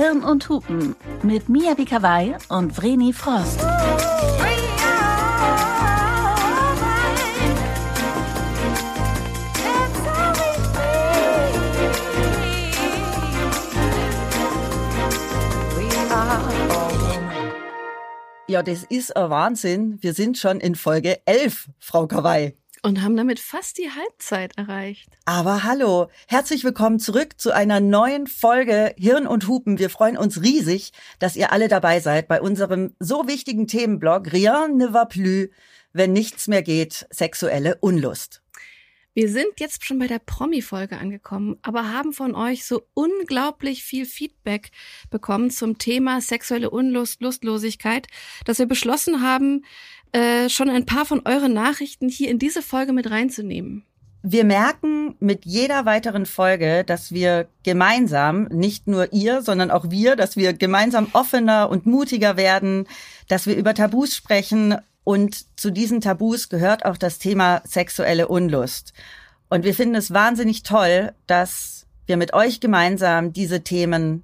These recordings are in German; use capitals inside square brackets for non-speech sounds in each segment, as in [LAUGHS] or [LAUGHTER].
Hirn und Hupen mit Mia Bikawai und Vreni Frost. Ja, das ist ein Wahnsinn. Wir sind schon in Folge 11, Frau Kawai. Und haben damit fast die Halbzeit erreicht. Aber hallo, herzlich willkommen zurück zu einer neuen Folge Hirn und Hupen. Wir freuen uns riesig, dass ihr alle dabei seid bei unserem so wichtigen Themenblog Rien ne va plus, wenn nichts mehr geht, sexuelle Unlust. Wir sind jetzt schon bei der Promi-Folge angekommen, aber haben von euch so unglaublich viel Feedback bekommen zum Thema sexuelle Unlust, Lustlosigkeit, dass wir beschlossen haben, äh, schon ein paar von euren Nachrichten hier in diese Folge mit reinzunehmen. Wir merken mit jeder weiteren Folge, dass wir gemeinsam, nicht nur ihr, sondern auch wir, dass wir gemeinsam offener und mutiger werden, dass wir über Tabus sprechen und zu diesen Tabus gehört auch das Thema sexuelle Unlust. Und wir finden es wahnsinnig toll, dass wir mit euch gemeinsam diese Themen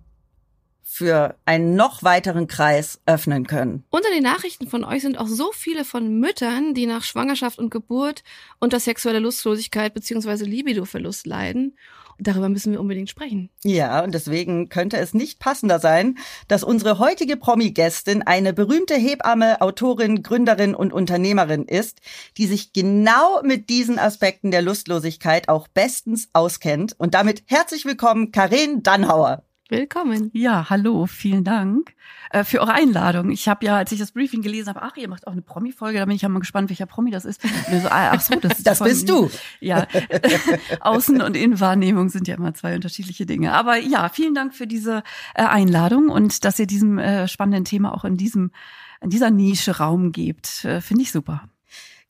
für einen noch weiteren Kreis öffnen können. Unter den Nachrichten von euch sind auch so viele von Müttern, die nach Schwangerschaft und Geburt unter sexueller Lustlosigkeit bzw. Libidoverlust leiden darüber müssen wir unbedingt sprechen. Ja, und deswegen könnte es nicht passender sein, dass unsere heutige Promi-Gästin eine berühmte Hebamme, Autorin, Gründerin und Unternehmerin ist, die sich genau mit diesen Aspekten der Lustlosigkeit auch bestens auskennt. Und damit herzlich willkommen, Karin Dannhauer. Willkommen. Ja, hallo, vielen Dank äh, für eure Einladung. Ich habe ja, als ich das Briefing gelesen habe, ach, ihr macht auch eine Promi-Folge, da bin ich ja mal gespannt, welcher Promi das ist. So, ah, ach so, das, [LAUGHS] das bist du. Ja, [LAUGHS] Außen- und Innenwahrnehmung sind ja immer zwei unterschiedliche Dinge. Aber ja, vielen Dank für diese äh, Einladung und dass ihr diesem äh, spannenden Thema auch in diesem in dieser Nische Raum gebt. Äh, Finde ich super.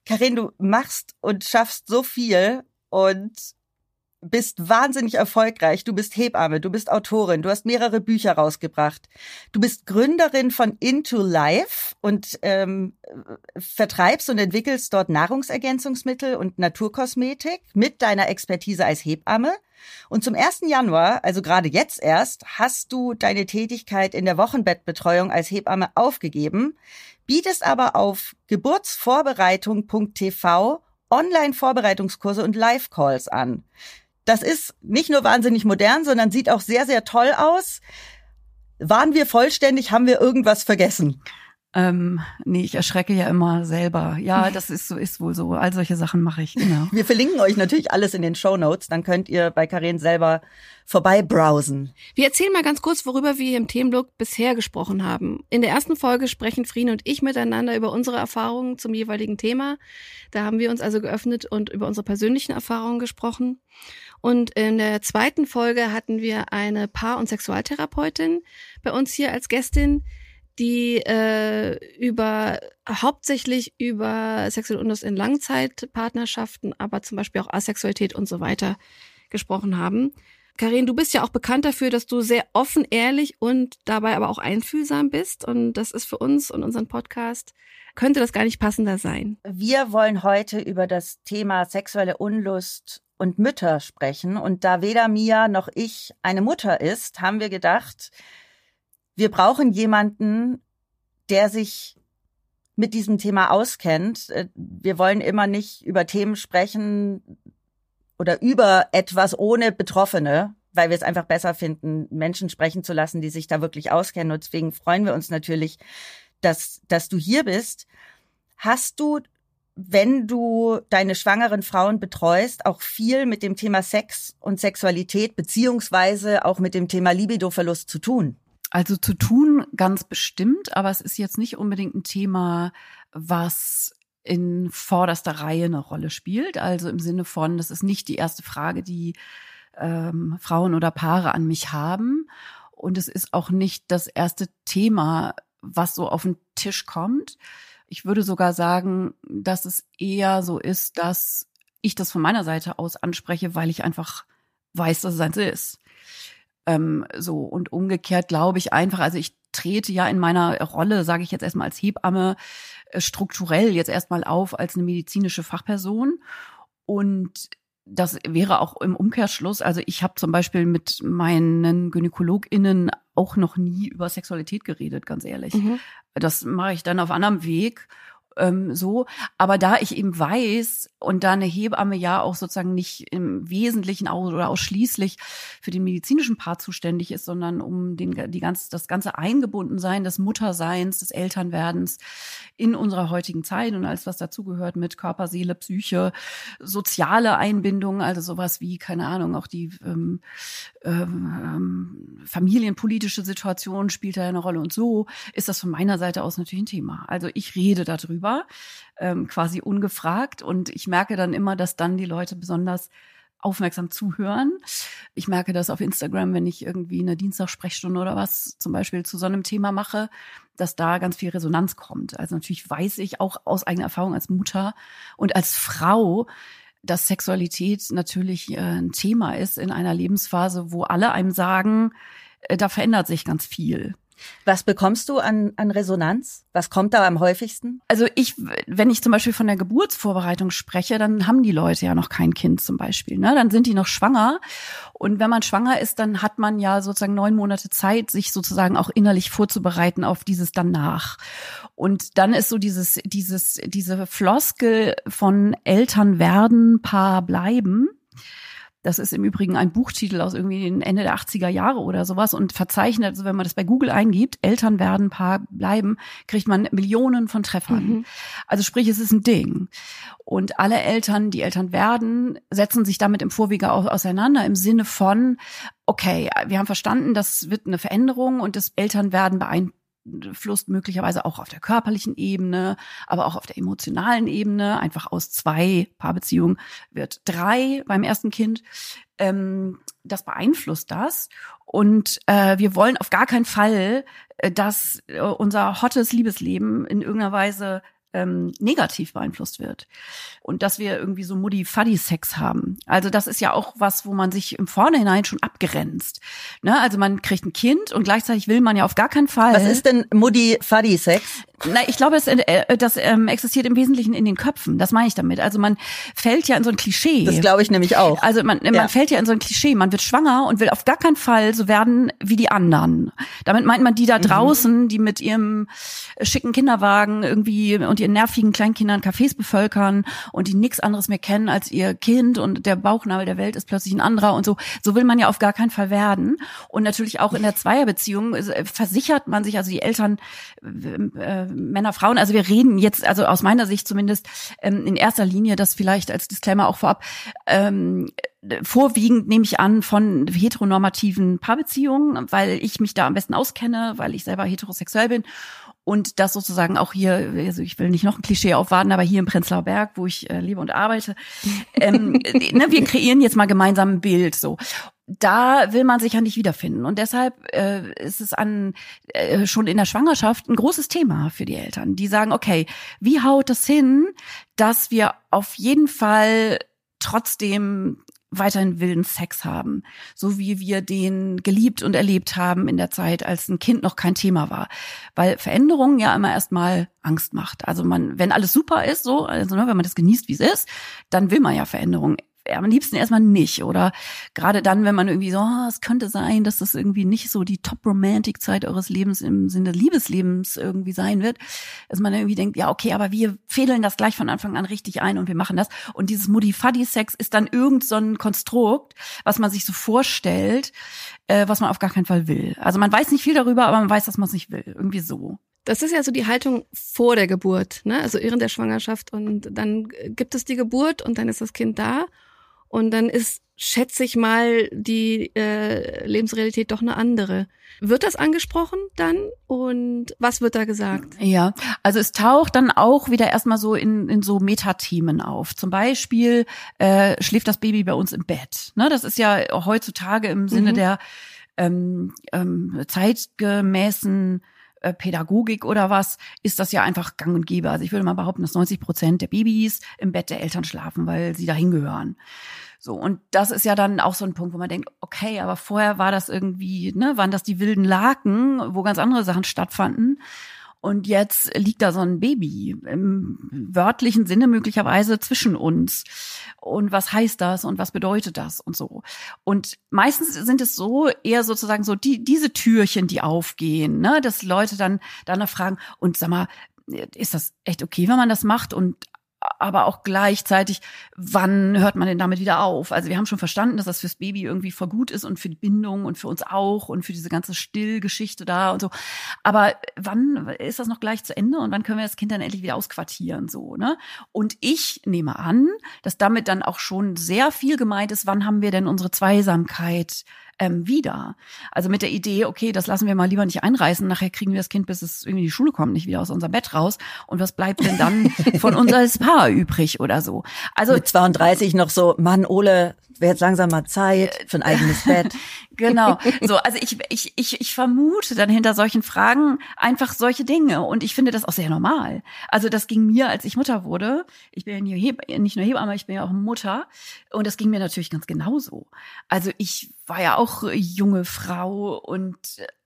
Karin, du machst und schaffst so viel und bist wahnsinnig erfolgreich. Du bist Hebamme, du bist Autorin, du hast mehrere Bücher rausgebracht. Du bist Gründerin von Into Life und ähm, vertreibst und entwickelst dort Nahrungsergänzungsmittel und Naturkosmetik mit deiner Expertise als Hebamme. Und zum 1. Januar, also gerade jetzt erst, hast du deine Tätigkeit in der Wochenbettbetreuung als Hebamme aufgegeben, bietest aber auf geburtsvorbereitung.tv Online-Vorbereitungskurse und Live-Calls an. Das ist nicht nur wahnsinnig modern, sondern sieht auch sehr, sehr toll aus. Waren wir vollständig? Haben wir irgendwas vergessen? Ähm, nee, ich erschrecke ja immer selber. Ja, [LAUGHS] das ist so, ist wohl so. All solche Sachen mache ich, genau. Wir verlinken euch natürlich alles in den Show Notes. Dann könnt ihr bei Karen selber vorbei browsen. Wir erzählen mal ganz kurz, worüber wir im Themenblog bisher gesprochen haben. In der ersten Folge sprechen Frien und ich miteinander über unsere Erfahrungen zum jeweiligen Thema. Da haben wir uns also geöffnet und über unsere persönlichen Erfahrungen gesprochen. Und in der zweiten Folge hatten wir eine Paar- und Sexualtherapeutin bei uns hier als Gästin, die äh, über hauptsächlich über sexuelle Unlust in Langzeitpartnerschaften, aber zum Beispiel auch Asexualität und so weiter gesprochen haben. Karin, du bist ja auch bekannt dafür, dass du sehr offen, ehrlich und dabei aber auch einfühlsam bist. Und das ist für uns und unseren Podcast, könnte das gar nicht passender sein. Wir wollen heute über das Thema sexuelle Unlust und Mütter sprechen. Und da weder Mia noch ich eine Mutter ist, haben wir gedacht, wir brauchen jemanden, der sich mit diesem Thema auskennt. Äh, wir wollen immer nicht über Themen sprechen oder über etwas ohne Betroffene, weil wir es einfach besser finden, Menschen sprechen zu lassen, die sich da wirklich auskennen. Und deswegen freuen wir uns natürlich, dass, dass du hier bist. Hast du wenn du deine schwangeren Frauen betreust, auch viel mit dem Thema Sex und Sexualität beziehungsweise auch mit dem Thema Libidoverlust zu tun? Also zu tun ganz bestimmt, aber es ist jetzt nicht unbedingt ein Thema, was in vorderster Reihe eine Rolle spielt. Also im Sinne von, das ist nicht die erste Frage, die ähm, Frauen oder Paare an mich haben. Und es ist auch nicht das erste Thema, was so auf den Tisch kommt. Ich würde sogar sagen, dass es eher so ist, dass ich das von meiner Seite aus anspreche, weil ich einfach weiß, dass es eins ist. Ähm, so und umgekehrt glaube ich einfach, also ich trete ja in meiner Rolle, sage ich jetzt erstmal als Hebamme, äh, strukturell jetzt erstmal auf als eine medizinische Fachperson und das wäre auch im Umkehrschluss, also ich habe zum Beispiel mit meinen GynäkologInnen auch noch nie über Sexualität geredet, ganz ehrlich. Mhm. Das mache ich dann auf anderem Weg ähm, so. Aber da ich eben weiß und da eine Hebamme ja auch sozusagen nicht im Wesentlichen oder ausschließlich für den medizinischen Part zuständig ist, sondern um den, die ganze, das ganze Eingebundensein des Mutterseins, des Elternwerdens in unserer heutigen Zeit und alles, was dazugehört mit Körper, Seele, Psyche, soziale Einbindung, also sowas wie, keine Ahnung, auch die ähm, ähm, familienpolitische Situation spielt da eine Rolle und so ist das von meiner Seite aus natürlich ein Thema. Also ich rede darüber drüber, ähm, quasi ungefragt. Und ich merke dann immer, dass dann die Leute besonders aufmerksam zuhören. Ich merke das auf Instagram, wenn ich irgendwie eine Dienstagssprechstunde oder was zum Beispiel zu so einem Thema mache, dass da ganz viel Resonanz kommt. Also natürlich weiß ich auch aus eigener Erfahrung als Mutter und als Frau, dass Sexualität natürlich äh, ein Thema ist in einer Lebensphase, wo alle einem sagen, äh, da verändert sich ganz viel. Was bekommst du an, an Resonanz? Was kommt da am häufigsten? Also ich, wenn ich zum Beispiel von der Geburtsvorbereitung spreche, dann haben die Leute ja noch kein Kind zum Beispiel. Ne? Dann sind die noch schwanger. Und wenn man schwanger ist, dann hat man ja sozusagen neun Monate Zeit, sich sozusagen auch innerlich vorzubereiten auf dieses danach. Und dann ist so dieses, dieses, diese Floskel von Eltern werden, Paar bleiben das ist im Übrigen ein Buchtitel aus irgendwie den Ende der 80er Jahre oder sowas und verzeichnet, also wenn man das bei Google eingibt, Eltern werden, Paar bleiben, kriegt man Millionen von Treffern. Mhm. Also sprich, es ist ein Ding. Und alle Eltern, die Eltern werden, setzen sich damit im Vorwege auch auseinander im Sinne von, okay, wir haben verstanden, das wird eine Veränderung und das Elternwerden beeinflusst beeinflusst, möglicherweise auch auf der körperlichen Ebene, aber auch auf der emotionalen Ebene. Einfach aus zwei Paarbeziehungen wird drei beim ersten Kind. Ähm, das beeinflusst das. Und äh, wir wollen auf gar keinen Fall, äh, dass äh, unser hottes Liebesleben in irgendeiner Weise ähm, negativ beeinflusst wird. Und dass wir irgendwie so Muddy-Fuddy-Sex haben. Also das ist ja auch was, wo man sich im Vornherein schon abgrenzt. Ne? Also man kriegt ein Kind und gleichzeitig will man ja auf gar keinen Fall. Was ist denn Muddy-Fuddy-Sex? Na, ich glaube, es, äh, das ähm, existiert im Wesentlichen in den Köpfen. Das meine ich damit. Also man fällt ja in so ein Klischee. Das glaube ich nämlich auch. Also man, man ja. fällt ja in so ein Klischee. Man wird schwanger und will auf gar keinen Fall so werden wie die anderen. Damit meint man die da mhm. draußen, mhm. die mit ihrem schicken Kinderwagen irgendwie und ihren nervigen Kleinkindern Cafés bevölkern und die nichts anderes mehr kennen als ihr Kind und der Bauchnabel der Welt ist plötzlich ein anderer und so. So will man ja auf gar keinen Fall werden. Und natürlich auch in der Zweierbeziehung äh, versichert man sich, also die Eltern äh, Männer, Frauen. Also wir reden jetzt, also aus meiner Sicht zumindest ähm, in erster Linie, das vielleicht als Disclaimer auch vorab, ähm, vorwiegend nehme ich an von heteronormativen Paarbeziehungen, weil ich mich da am besten auskenne, weil ich selber heterosexuell bin und das sozusagen auch hier, also ich will nicht noch ein Klischee aufwarten, aber hier im Prenzlauer Berg, wo ich äh, lebe und arbeite, ähm, [LAUGHS] ne, wir kreieren jetzt mal gemeinsam ein Bild so da will man sich ja nicht wiederfinden. Und deshalb äh, ist es an äh, schon in der Schwangerschaft ein großes Thema für die Eltern. Die sagen, okay, wie haut das hin, dass wir auf jeden Fall trotzdem weiterhin wilden Sex haben, so wie wir den geliebt und erlebt haben in der Zeit, als ein Kind noch kein Thema war, weil Veränderung ja immer erstmal Angst macht. Also man, wenn alles super ist, so, also ne, wenn man das genießt, wie es ist, dann will man ja Veränderung am liebsten erstmal nicht. Oder gerade dann, wenn man irgendwie so, oh, es könnte sein, dass das irgendwie nicht so die Top-Romantic-Zeit eures Lebens im Sinne Liebeslebens irgendwie sein wird, dass man irgendwie denkt, ja, okay, aber wir fädeln das gleich von Anfang an richtig ein und wir machen das. Und dieses Muddy-Fuddy-Sex ist dann irgend so ein Konstrukt, was man sich so vorstellt, äh, was man auf gar keinen Fall will. Also man weiß nicht viel darüber, aber man weiß, dass man es nicht will. Irgendwie so. Das ist ja so die Haltung vor der Geburt, ne? also während der Schwangerschaft. Und dann gibt es die Geburt und dann ist das Kind da. Und dann ist, schätze ich mal, die äh, Lebensrealität doch eine andere. Wird das angesprochen dann und was wird da gesagt? Ja, also es taucht dann auch wieder erstmal so in, in so Metathemen auf. Zum Beispiel äh, schläft das Baby bei uns im Bett. Ne, das ist ja heutzutage im Sinne mhm. der ähm, ähm, zeitgemäßen äh, Pädagogik oder was, ist das ja einfach gang und gäbe. Also ich würde mal behaupten, dass 90 Prozent der Babys im Bett der Eltern schlafen, weil sie dahin gehören. So, und das ist ja dann auch so ein Punkt, wo man denkt, okay, aber vorher war das irgendwie, ne, waren das die wilden Laken, wo ganz andere Sachen stattfanden. Und jetzt liegt da so ein Baby im wörtlichen Sinne möglicherweise zwischen uns. Und was heißt das und was bedeutet das und so. Und meistens sind es so eher sozusagen so die, diese Türchen, die aufgehen, ne, dass Leute dann danach fragen und sag mal, ist das echt okay, wenn man das macht? Und aber auch gleichzeitig, wann hört man denn damit wieder auf? Also wir haben schon verstanden, dass das fürs Baby irgendwie voll gut ist und für die Bindung und für uns auch und für diese ganze Stillgeschichte da und so. Aber wann ist das noch gleich zu Ende und wann können wir das Kind dann endlich wieder ausquartieren so, ne? Und ich nehme an, dass damit dann auch schon sehr viel gemeint ist, wann haben wir denn unsere Zweisamkeit ähm, wieder. Also mit der Idee, okay, das lassen wir mal lieber nicht einreißen, nachher kriegen wir das Kind, bis es irgendwie in die Schule kommt, nicht wieder aus unserem Bett raus. Und was bleibt denn dann [LAUGHS] von uns als Paar übrig oder so? Also mit 32 noch so, Mann, Ole, wäre jetzt langsam mal Zeit für ein eigenes Bett. [LAUGHS] genau. So, also ich, ich, ich, ich vermute dann hinter solchen Fragen einfach solche Dinge. Und ich finde das auch sehr normal. Also das ging mir, als ich Mutter wurde. Ich bin ja nicht nur Hebamme, ich bin ja auch Mutter. Und das ging mir natürlich ganz genauso. Also ich war ja auch junge Frau und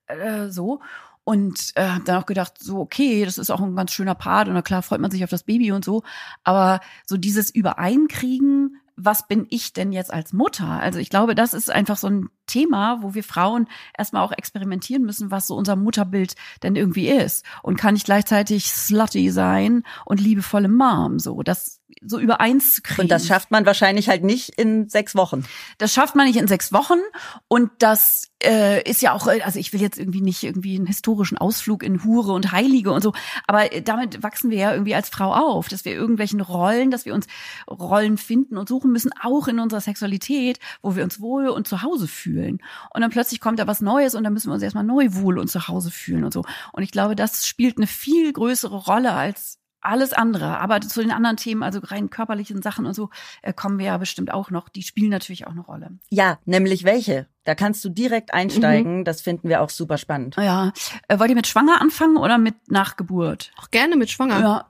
äh, so. Und äh, habe dann auch gedacht, so, okay, das ist auch ein ganz schöner Part und na klar freut man sich auf das Baby und so. Aber so dieses Übereinkriegen was bin ich denn jetzt als Mutter? Also ich glaube, das ist einfach so ein Thema, wo wir Frauen erstmal auch experimentieren müssen, was so unser Mutterbild denn irgendwie ist. Und kann ich gleichzeitig slutty sein und liebevolle Mom, so. Das so übereins zu kriegen. Und das schafft man wahrscheinlich halt nicht in sechs Wochen. Das schafft man nicht in sechs Wochen. Und das äh, ist ja auch, also ich will jetzt irgendwie nicht irgendwie einen historischen Ausflug in Hure und Heilige und so, aber damit wachsen wir ja irgendwie als Frau auf, dass wir irgendwelchen Rollen, dass wir uns Rollen finden und suchen müssen, auch in unserer Sexualität, wo wir uns wohl und zu Hause fühlen. Und dann plötzlich kommt da was Neues und dann müssen wir uns erstmal neu wohl und zu Hause fühlen und so. Und ich glaube, das spielt eine viel größere Rolle als alles andere. Aber zu den anderen Themen, also rein körperlichen Sachen und so, äh, kommen wir ja bestimmt auch noch. Die spielen natürlich auch eine Rolle. Ja, nämlich welche? Da kannst du direkt einsteigen. Mhm. Das finden wir auch super spannend. Ja. Äh, wollt ihr mit Schwanger anfangen oder mit Nachgeburt? Auch gerne mit Schwanger. Ja.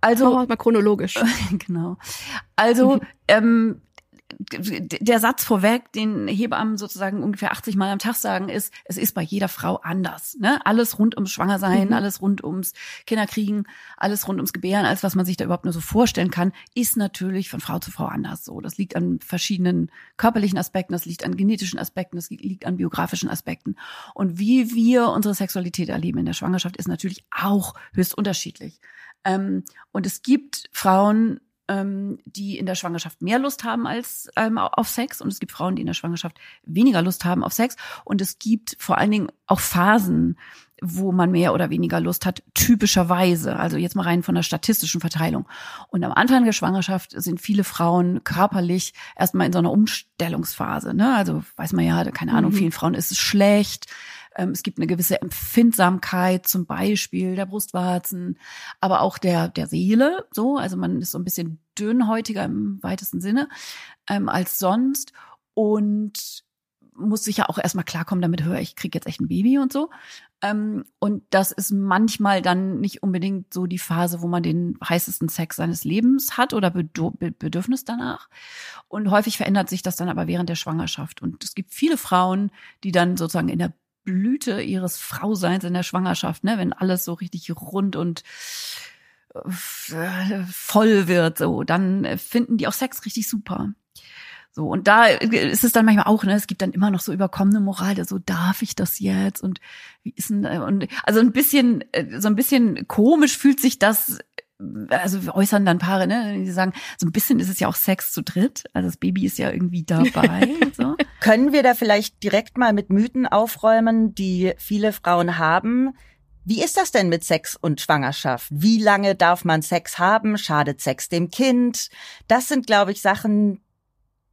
Also mal chronologisch. [LAUGHS] genau. Also [LAUGHS] ähm, der Satz vorweg, den Hebammen sozusagen ungefähr 80 Mal am Tag sagen, ist, es ist bei jeder Frau anders. Ne? Alles rund ums Schwangersein, mhm. alles rund ums Kinderkriegen, alles rund ums Gebären, alles, was man sich da überhaupt nur so vorstellen kann, ist natürlich von Frau zu Frau anders so. Das liegt an verschiedenen körperlichen Aspekten, das liegt an genetischen Aspekten, das liegt an biografischen Aspekten. Und wie wir unsere Sexualität erleben in der Schwangerschaft, ist natürlich auch höchst unterschiedlich. Ähm, und es gibt Frauen, ähm, die in der Schwangerschaft mehr Lust haben als ähm, auf Sex und es gibt Frauen, die in der Schwangerschaft weniger Lust haben auf Sex und es gibt vor allen Dingen auch Phasen, wo man mehr oder weniger Lust hat, typischerweise. Also jetzt mal rein von der statistischen Verteilung. Und am Anfang der Schwangerschaft sind viele Frauen körperlich erstmal in so einer Umstellungsphase. Ne? Also weiß man ja, keine Ahnung, mhm. vielen Frauen ist es schlecht. Ähm, es gibt eine gewisse Empfindsamkeit, zum Beispiel der Brustwarzen, aber auch der, der Seele, so. Also man ist so ein bisschen dünnhäutiger im weitesten Sinne ähm, als sonst und muss sich ja auch erstmal klarkommen, damit höre ich kriege jetzt echt ein Baby und so. Ähm, und das ist manchmal dann nicht unbedingt so die Phase, wo man den heißesten Sex seines Lebens hat oder Bedürfnis danach. Und häufig verändert sich das dann aber während der Schwangerschaft. Und es gibt viele Frauen, die dann sozusagen in der Blüte ihres Frauseins in der Schwangerschaft, ne, wenn alles so richtig rund und äh, voll wird, so, dann finden die auch Sex richtig super. So, und da ist es dann manchmal auch, ne, es gibt dann immer noch so überkommene Moral, so darf ich das jetzt und wie ist denn, und also ein bisschen, äh, so ein bisschen komisch fühlt sich das also äußern dann Paare, ne, die sagen, so ein bisschen ist es ja auch Sex zu dritt. Also das Baby ist ja irgendwie dabei. [LAUGHS] so. Können wir da vielleicht direkt mal mit Mythen aufräumen, die viele Frauen haben? Wie ist das denn mit Sex und Schwangerschaft? Wie lange darf man Sex haben? Schadet Sex dem Kind? Das sind, glaube ich, Sachen,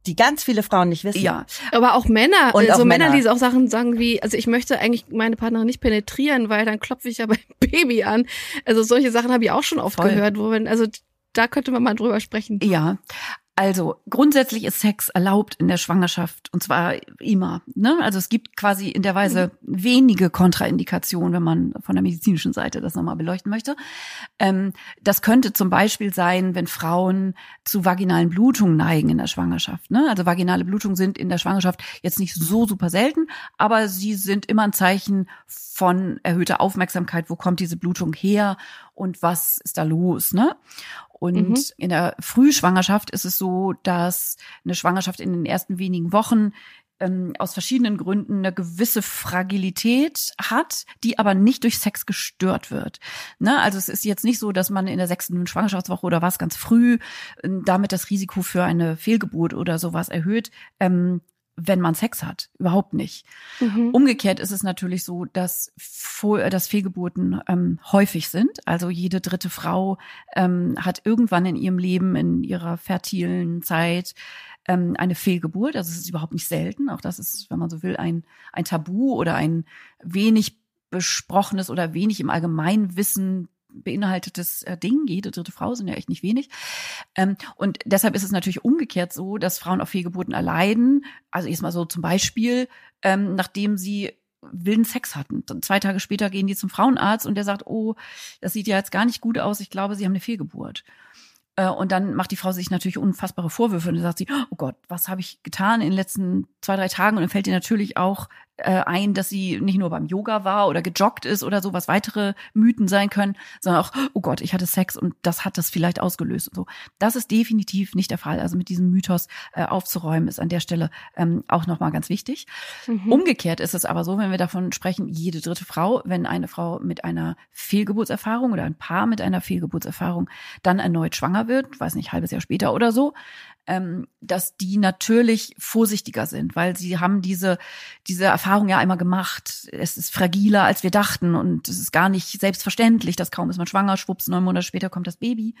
die ganz viele Frauen nicht wissen. Ja, aber auch Männer, und also auch Männer, Männer, die auch Sachen sagen wie, also ich möchte eigentlich meine Partnerin nicht penetrieren, weil dann klopfe ich ja beim [LAUGHS] Baby an. Also solche Sachen habe ich auch schon oft Voll. gehört, wo man, also da könnte man mal drüber sprechen. Ja, Also grundsätzlich ist Sex erlaubt in der Schwangerschaft und zwar immer. Ne? Also es gibt quasi in der Weise mhm. wenige Kontraindikationen, wenn man von der medizinischen Seite das nochmal beleuchten möchte. Ähm, das könnte zum Beispiel sein, wenn Frauen zu vaginalen Blutungen neigen in der Schwangerschaft. Ne? Also vaginale Blutungen sind in der Schwangerschaft jetzt nicht so super selten, aber sie sind immer ein Zeichen von erhöhter Aufmerksamkeit. Wo kommt diese Blutung her und was ist da los? Ne? Und mhm. in der Frühschwangerschaft ist es so, dass eine Schwangerschaft in den ersten wenigen Wochen ähm, aus verschiedenen Gründen eine gewisse Fragilität hat, die aber nicht durch Sex gestört wird. Ne? Also es ist jetzt nicht so, dass man in der sechsten Schwangerschaftswoche oder was ganz früh äh, damit das Risiko für eine Fehlgeburt oder sowas erhöht. Ähm, wenn man Sex hat. Überhaupt nicht. Mhm. Umgekehrt ist es natürlich so, dass, dass Fehlgeburten ähm, häufig sind. Also jede dritte Frau ähm, hat irgendwann in ihrem Leben, in ihrer fertilen Zeit, ähm, eine Fehlgeburt. Also es ist überhaupt nicht selten. Auch das ist, wenn man so will, ein, ein Tabu oder ein wenig besprochenes oder wenig im Allgemeinwissen beinhaltetes äh, Ding. Jede dritte Frau sind ja echt nicht wenig. Ähm, und deshalb ist es natürlich umgekehrt so, dass Frauen auf Fehlgeburten erleiden. Also erstmal so zum Beispiel, ähm, nachdem sie wilden Sex hatten. Dann zwei Tage später gehen die zum Frauenarzt und der sagt, oh, das sieht ja jetzt gar nicht gut aus. Ich glaube, sie haben eine Fehlgeburt. Äh, und dann macht die Frau sich natürlich unfassbare Vorwürfe und dann sagt sie, oh Gott, was habe ich getan in den letzten zwei, drei Tagen? Und dann fällt ihr natürlich auch äh, ein, dass sie nicht nur beim Yoga war oder gejoggt ist oder so, was weitere Mythen sein können, sondern auch, oh Gott, ich hatte Sex und das hat das vielleicht ausgelöst und so. Das ist definitiv nicht der Fall. Also mit diesem Mythos äh, aufzuräumen, ist an der Stelle ähm, auch nochmal ganz wichtig. Mhm. Umgekehrt ist es aber so, wenn wir davon sprechen, jede dritte Frau, wenn eine Frau mit einer Fehlgeburtserfahrung oder ein Paar mit einer Fehlgeburtserfahrung dann erneut schwanger wird, weiß nicht, halbes Jahr später oder so, ähm, dass die natürlich vorsichtiger sind, weil sie haben diese, diese Erfahrung ja einmal gemacht. Es ist fragiler, als wir dachten und es ist gar nicht selbstverständlich, dass kaum ist man schwanger, schwupps, neun Monate später kommt das Baby.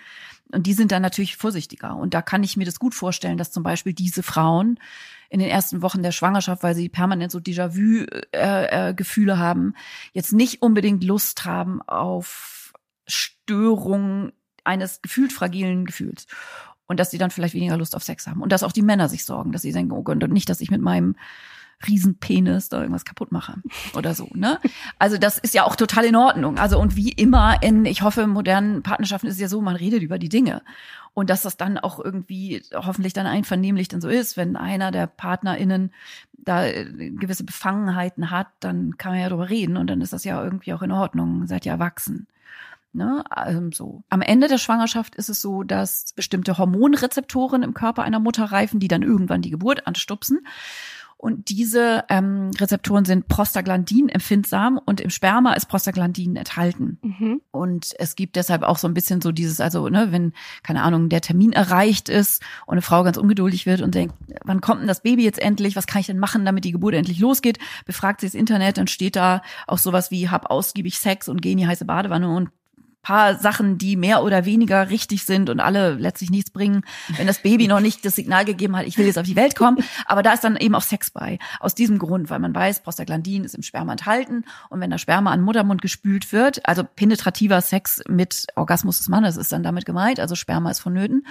Und die sind dann natürlich vorsichtiger. Und da kann ich mir das gut vorstellen, dass zum Beispiel diese Frauen in den ersten Wochen der Schwangerschaft, weil sie permanent so Déjà-vu-Gefühle äh, äh, haben, jetzt nicht unbedingt Lust haben auf Störungen eines gefühlt fragilen Gefühls und dass sie dann vielleicht weniger Lust auf Sex haben und dass auch die Männer sich sorgen, dass sie denken, oh Gott, nicht, dass ich mit meinem Riesenpenis da irgendwas kaputt mache oder so, ne? Also das ist ja auch total in Ordnung. Also und wie immer in, ich hoffe, modernen Partnerschaften ist es ja so, man redet über die Dinge. Und dass das dann auch irgendwie hoffentlich dann einvernehmlich dann so ist, wenn einer der PartnerInnen da äh, gewisse Befangenheiten hat, dann kann man ja darüber reden und dann ist das ja irgendwie auch in Ordnung, seid ja erwachsen. Ne? Also so. Am Ende der Schwangerschaft ist es so, dass bestimmte Hormonrezeptoren im Körper einer Mutter reifen, die dann irgendwann die Geburt anstupsen. Und diese ähm, Rezeptoren sind Prostaglandin empfindsam und im Sperma ist Prostaglandin enthalten. Mhm. Und es gibt deshalb auch so ein bisschen so dieses, also ne, wenn, keine Ahnung, der Termin erreicht ist und eine Frau ganz ungeduldig wird und denkt, wann kommt denn das Baby jetzt endlich? Was kann ich denn machen, damit die Geburt endlich losgeht? Befragt sie das Internet, dann steht da auch sowas wie, hab ausgiebig Sex und geh in die heiße Badewanne und paar Sachen, die mehr oder weniger richtig sind und alle letztlich nichts bringen, wenn das Baby noch nicht das Signal gegeben hat, ich will jetzt auf die Welt kommen. Aber da ist dann eben auch Sex bei. Aus diesem Grund, weil man weiß, Prostaglandin ist im Sperma enthalten und wenn der Sperma an Muttermund gespült wird, also penetrativer Sex mit Orgasmus des Mannes ist dann damit gemeint, also Sperma ist vonnöten,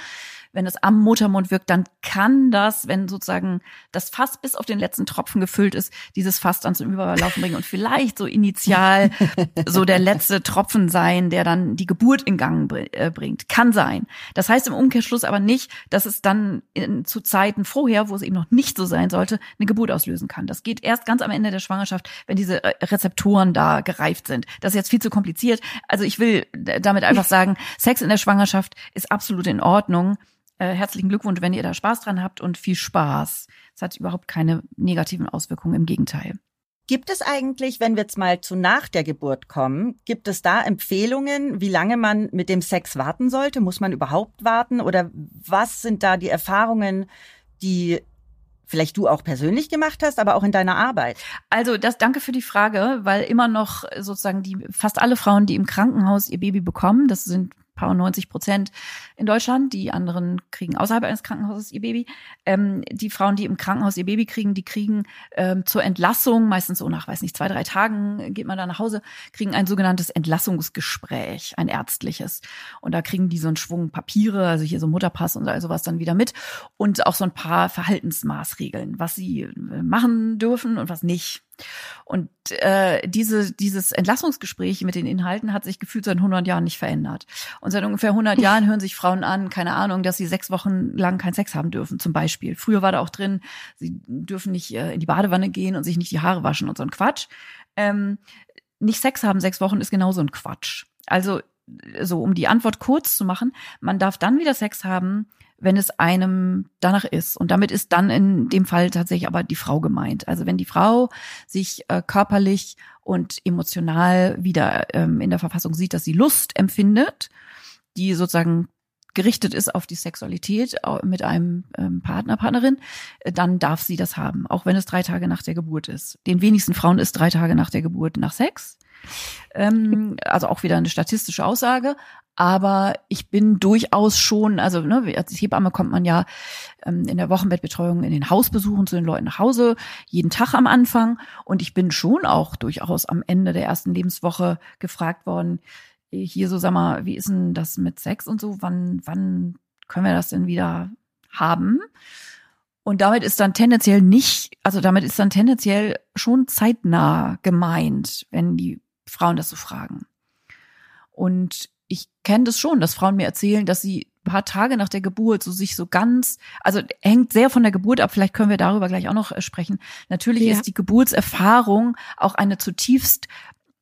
wenn es am Muttermund wirkt, dann kann das, wenn sozusagen das Fass bis auf den letzten Tropfen gefüllt ist, dieses Fass dann zum Überlaufen bringen und vielleicht so initial [LAUGHS] so der letzte Tropfen sein, der dann die Geburt in Gang äh, bringt. Kann sein. Das heißt im Umkehrschluss aber nicht, dass es dann in, zu Zeiten vorher, wo es eben noch nicht so sein sollte, eine Geburt auslösen kann. Das geht erst ganz am Ende der Schwangerschaft, wenn diese Rezeptoren da gereift sind. Das ist jetzt viel zu kompliziert. Also ich will damit einfach [LAUGHS] sagen, Sex in der Schwangerschaft ist absolut in Ordnung. Äh, herzlichen Glückwunsch, wenn ihr da Spaß dran habt und viel Spaß. Es hat überhaupt keine negativen Auswirkungen, im Gegenteil. Gibt es eigentlich, wenn wir jetzt mal zu nach der Geburt kommen, gibt es da Empfehlungen, wie lange man mit dem Sex warten sollte? Muss man überhaupt warten? Oder was sind da die Erfahrungen, die vielleicht du auch persönlich gemacht hast, aber auch in deiner Arbeit? Also das danke für die Frage, weil immer noch sozusagen die fast alle Frauen, die im Krankenhaus ihr Baby bekommen, das sind paar 90 Prozent in Deutschland. Die anderen kriegen außerhalb eines Krankenhauses ihr Baby. Ähm, die Frauen, die im Krankenhaus ihr Baby kriegen, die kriegen ähm, zur Entlassung, meistens so nach, weiß nicht, zwei, drei Tagen geht man da nach Hause, kriegen ein sogenanntes Entlassungsgespräch, ein ärztliches. Und da kriegen die so einen Schwung Papiere, also hier so Mutterpass und all sowas dann wieder mit. Und auch so ein paar Verhaltensmaßregeln, was sie äh, machen dürfen und was nicht. Und äh, diese, dieses Entlassungsgespräch mit den Inhalten hat sich gefühlt seit 100 Jahren nicht verändert. Und seit ungefähr 100 [LAUGHS] Jahren hören sich Frauen an, keine Ahnung, dass sie sechs Wochen lang keinen Sex haben dürfen, zum Beispiel. Früher war da auch drin, sie dürfen nicht äh, in die Badewanne gehen und sich nicht die Haare waschen und so ein Quatsch. Ähm, nicht Sex haben sechs Wochen ist genauso ein Quatsch. Also so, um die Antwort kurz zu machen, man darf dann wieder Sex haben, wenn es einem danach ist. Und damit ist dann in dem Fall tatsächlich aber die Frau gemeint. Also wenn die Frau sich äh, körperlich und emotional wieder ähm, in der Verfassung sieht, dass sie Lust empfindet, die sozusagen gerichtet ist auf die Sexualität mit einem ähm, Partner, Partnerin, äh, dann darf sie das haben, auch wenn es drei Tage nach der Geburt ist. Den wenigsten Frauen ist drei Tage nach der Geburt nach Sex. Ähm, also auch wieder eine statistische Aussage. Aber ich bin durchaus schon, also ne, als Hebamme kommt man ja ähm, in der Wochenbettbetreuung in den Hausbesuchen zu den Leuten nach Hause, jeden Tag am Anfang. Und ich bin schon auch durchaus am Ende der ersten Lebenswoche gefragt worden, hier so, sag mal, wie ist denn das mit Sex und so? Wann, wann können wir das denn wieder haben? Und damit ist dann tendenziell nicht, also damit ist dann tendenziell schon zeitnah gemeint, wenn die Frauen das so fragen. Und ich kenne das schon, dass Frauen mir erzählen, dass sie ein paar Tage nach der Geburt so sich so ganz, also hängt sehr von der Geburt ab, vielleicht können wir darüber gleich auch noch äh, sprechen. Natürlich ja. ist die Geburtserfahrung auch eine zutiefst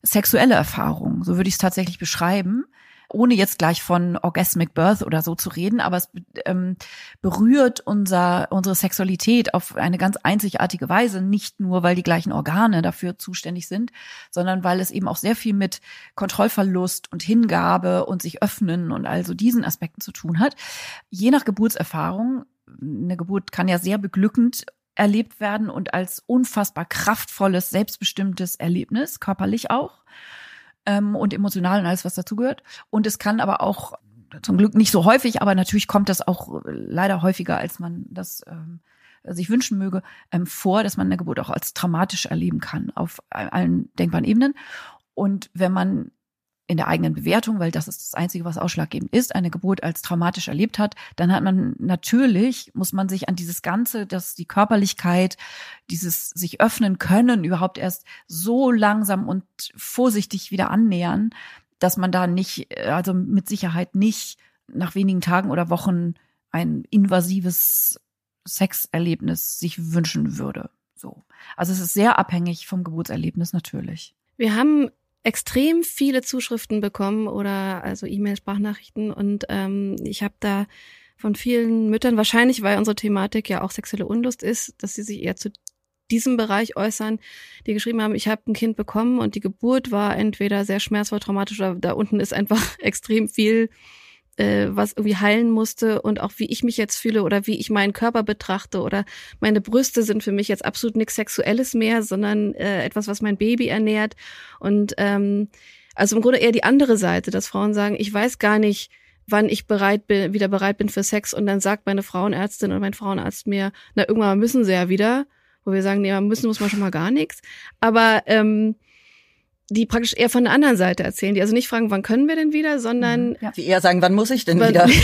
sexuelle Erfahrung, so würde ich es tatsächlich beschreiben ohne jetzt gleich von Orgasmic Birth oder so zu reden, aber es ähm, berührt unser, unsere Sexualität auf eine ganz einzigartige Weise, nicht nur, weil die gleichen Organe dafür zuständig sind, sondern weil es eben auch sehr viel mit Kontrollverlust und Hingabe und sich öffnen und also diesen Aspekten zu tun hat. Je nach Geburtserfahrung, eine Geburt kann ja sehr beglückend erlebt werden und als unfassbar kraftvolles, selbstbestimmtes Erlebnis, körperlich auch ähm, und emotional und alles, was dazugehört. Und es kann aber auch zum Glück nicht so häufig, aber natürlich kommt das auch leider häufiger, als man das ähm, sich wünschen möge, ähm, vor, dass man eine Geburt auch als traumatisch erleben kann auf allen denkbaren Ebenen. Und wenn man in der eigenen Bewertung, weil das ist das Einzige, was ausschlaggebend ist, eine Geburt als traumatisch erlebt hat, dann hat man natürlich, muss man sich an dieses Ganze, dass die Körperlichkeit, dieses sich öffnen können, überhaupt erst so langsam und vorsichtig wieder annähern, dass man da nicht, also mit Sicherheit nicht nach wenigen Tagen oder Wochen ein invasives Sexerlebnis sich wünschen würde. So. Also es ist sehr abhängig vom Geburtserlebnis natürlich. Wir haben extrem viele Zuschriften bekommen oder also E-Mail, Sprachnachrichten. Und ähm, ich habe da von vielen Müttern, wahrscheinlich weil unsere Thematik ja auch sexuelle Unlust ist, dass sie sich eher zu diesem Bereich äußern, die geschrieben haben, ich habe ein Kind bekommen und die Geburt war entweder sehr schmerzvoll, traumatisch oder da unten ist einfach [LAUGHS] extrem viel äh, was irgendwie heilen musste und auch wie ich mich jetzt fühle oder wie ich meinen Körper betrachte oder meine Brüste sind für mich jetzt absolut nichts Sexuelles mehr, sondern äh, etwas, was mein Baby ernährt. Und ähm, also im Grunde eher die andere Seite, dass Frauen sagen, ich weiß gar nicht, wann ich bereit bin, wieder bereit bin für Sex und dann sagt meine Frauenärztin oder mein Frauenarzt mir, na irgendwann müssen sie ja wieder, wo wir sagen, nee, müssen muss man schon mal gar nichts. Aber ähm, die praktisch eher von der anderen Seite erzählen, die also nicht fragen, wann können wir denn wieder, sondern mhm. ja. die eher sagen, wann muss ich denn wann, wieder? [LAUGHS]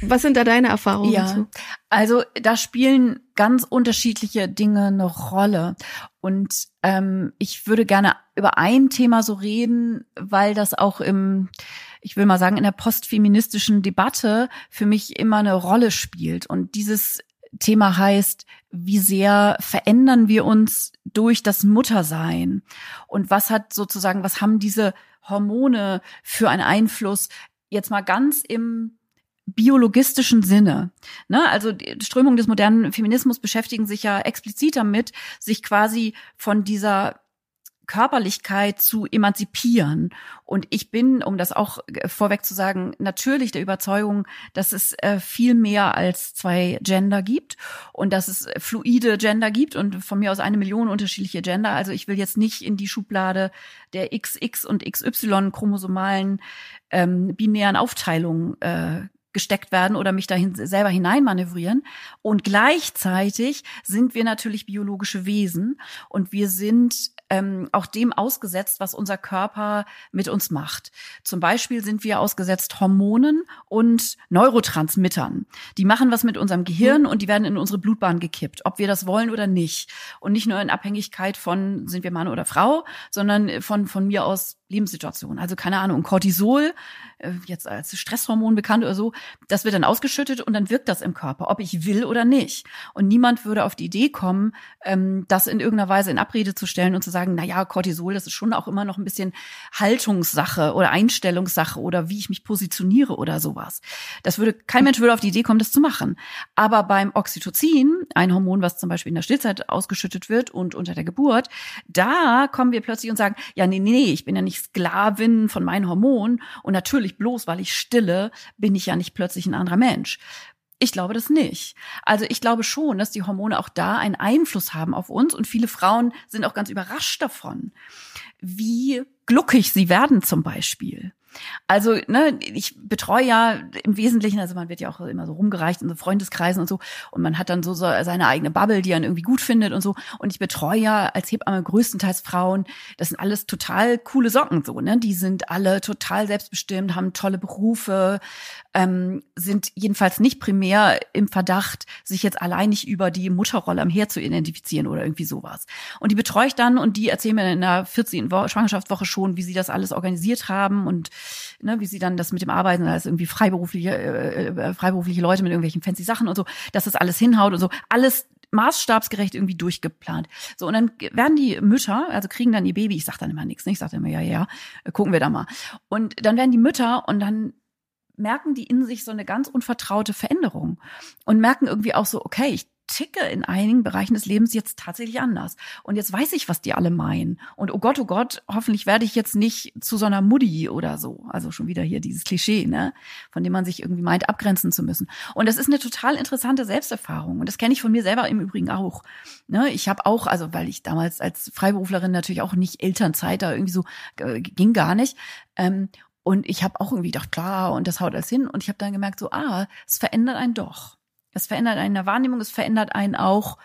[LAUGHS] Was sind da deine Erfahrungen? Ja, zu? also da spielen ganz unterschiedliche Dinge eine Rolle. Und ähm, ich würde gerne über ein Thema so reden, weil das auch im, ich will mal sagen, in der postfeministischen Debatte für mich immer eine Rolle spielt. Und dieses Thema heißt, wie sehr verändern wir uns durch das Muttersein? Und was hat sozusagen, was haben diese Hormone für einen Einfluss? Jetzt mal ganz im biologistischen Sinne. Ne? Also die Strömungen des modernen Feminismus beschäftigen sich ja explizit damit, sich quasi von dieser Körperlichkeit zu emanzipieren. Und ich bin, um das auch äh, vorweg zu sagen, natürlich der Überzeugung, dass es äh, viel mehr als zwei Gender gibt und dass es fluide Gender gibt und von mir aus eine Million unterschiedliche Gender. Also ich will jetzt nicht in die Schublade der XX und XY chromosomalen ähm, binären Aufteilung äh, gesteckt werden oder mich dahin selber hineinmanövrieren. Und gleichzeitig sind wir natürlich biologische Wesen und wir sind ähm, auch dem ausgesetzt, was unser Körper mit uns macht. Zum Beispiel sind wir ausgesetzt Hormonen und Neurotransmittern. Die machen was mit unserem Gehirn und die werden in unsere Blutbahn gekippt, ob wir das wollen oder nicht. Und nicht nur in Abhängigkeit von, sind wir Mann oder Frau, sondern von, von mir aus Lebenssituation. Also keine Ahnung, Cortisol, äh, jetzt als Stresshormon bekannt oder so, das wird dann ausgeschüttet und dann wirkt das im Körper, ob ich will oder nicht. Und niemand würde auf die Idee kommen, ähm, das in irgendeiner Weise in Abrede zu stellen und zu sagen, na ja, Cortisol, das ist schon auch immer noch ein bisschen Haltungssache oder Einstellungssache oder wie ich mich positioniere oder sowas. Das würde, kein Mensch würde auf die Idee kommen, das zu machen. Aber beim Oxytocin, ein Hormon, was zum Beispiel in der Stillzeit ausgeschüttet wird und unter der Geburt, da kommen wir plötzlich und sagen, ja, nee, nee, ich bin ja nicht Sklavin von meinen Hormonen und natürlich bloß, weil ich stille, bin ich ja nicht plötzlich ein anderer Mensch. Ich glaube das nicht. Also ich glaube schon, dass die Hormone auch da einen Einfluss haben auf uns und viele Frauen sind auch ganz überrascht davon, wie gluckig sie werden zum Beispiel. Also, ne, ich betreue ja im Wesentlichen, also man wird ja auch immer so rumgereicht in so Freundeskreisen und so, und man hat dann so, so seine eigene Bubble, die man irgendwie gut findet und so. Und ich betreue ja als Hebamme größtenteils Frauen. Das sind alles total coole Socken, so, ne? Die sind alle total selbstbestimmt, haben tolle Berufe, ähm, sind jedenfalls nicht primär im Verdacht, sich jetzt allein nicht über die Mutterrolle am Herd zu identifizieren oder irgendwie sowas. Und die betreue ich dann und die erzählen mir in der 14. Wo Schwangerschaftswoche schon, wie sie das alles organisiert haben und ne, wie sie dann das mit dem Arbeiten als irgendwie freiberufliche, äh, äh, freiberufliche Leute mit irgendwelchen fancy Sachen und so, dass das alles hinhaut und so. Alles maßstabsgerecht irgendwie durchgeplant. So, und dann werden die Mütter, also kriegen dann ihr Baby, ich sag dann immer nichts, ne? ich sag dann immer, ja, ja, gucken wir da mal. Und dann werden die Mütter und dann merken die in sich so eine ganz unvertraute Veränderung und merken irgendwie auch so, okay, ich ticke in einigen Bereichen des Lebens jetzt tatsächlich anders. Und jetzt weiß ich, was die alle meinen. Und oh Gott, oh Gott, hoffentlich werde ich jetzt nicht zu so einer Mutti oder so. Also schon wieder hier dieses Klischee, ne, von dem man sich irgendwie meint, abgrenzen zu müssen. Und das ist eine total interessante Selbsterfahrung. Und das kenne ich von mir selber im Übrigen auch. Ne, ich habe auch, also weil ich damals als Freiberuflerin natürlich auch nicht Elternzeit da irgendwie so äh, ging gar nicht. Ähm, und ich habe auch irgendwie gedacht, klar, und das haut alles hin. Und ich habe dann gemerkt, so, ah, es verändert einen doch. Es verändert einen in der Wahrnehmung, es verändert einen auch,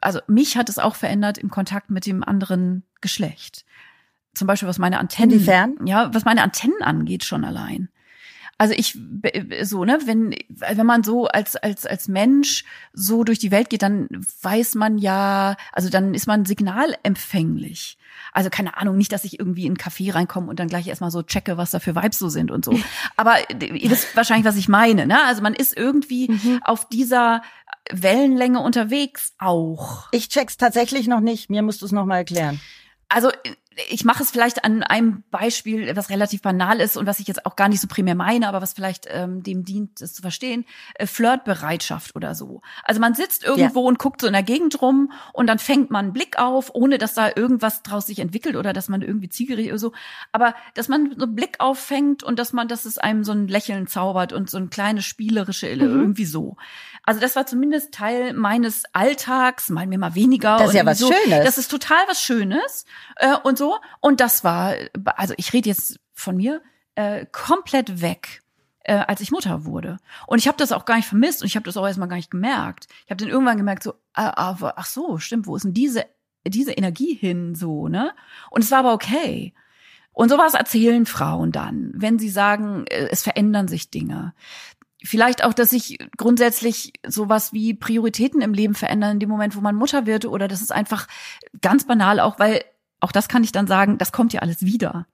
also mich hat es auch verändert im Kontakt mit dem anderen Geschlecht. Zum Beispiel, was meine Antennen, Inwiefern? ja, was meine Antennen angeht, schon allein. Also ich so ne, wenn wenn man so als als als Mensch so durch die Welt geht, dann weiß man ja, also dann ist man signalempfänglich. Also keine Ahnung, nicht, dass ich irgendwie in einen Café reinkomme und dann gleich erstmal so checke, was da für Vibes so sind und so. [LAUGHS] Aber ihr wisst wahrscheinlich, was ich meine, ne? Also man ist irgendwie mhm. auf dieser Wellenlänge unterwegs auch. Ich check's tatsächlich noch nicht. Mir musst du es noch mal erklären. Also ich mache es vielleicht an einem Beispiel, was relativ banal ist und was ich jetzt auch gar nicht so primär meine, aber was vielleicht ähm, dem dient, es zu verstehen, äh, Flirtbereitschaft oder so. Also man sitzt irgendwo ja. und guckt so in der Gegend rum und dann fängt man einen Blick auf, ohne dass da irgendwas draus sich entwickelt oder dass man irgendwie zielgerichtet oder so. Aber dass man so einen Blick auffängt und dass man, dass es einem so ein Lächeln zaubert und so ein kleines spielerische mhm. irgendwie so. Also das war zumindest Teil meines Alltags, mal mehr mal weniger. Das ist ja was so. Schönes. Das ist total was Schönes äh, und so. Und das war, also ich rede jetzt von mir, äh, komplett weg äh, als ich Mutter wurde. Und ich habe das auch gar nicht vermisst und ich habe das auch erstmal gar nicht gemerkt. Ich habe dann irgendwann gemerkt, so, ah, ah, ach so, stimmt, wo ist denn diese, diese Energie hin, so, ne? Und es war aber okay. Und sowas erzählen Frauen dann, wenn sie sagen, äh, es verändern sich Dinge vielleicht auch, dass sich grundsätzlich sowas wie Prioritäten im Leben verändern in dem Moment, wo man Mutter wird oder das ist einfach ganz banal auch, weil auch das kann ich dann sagen, das kommt ja alles wieder.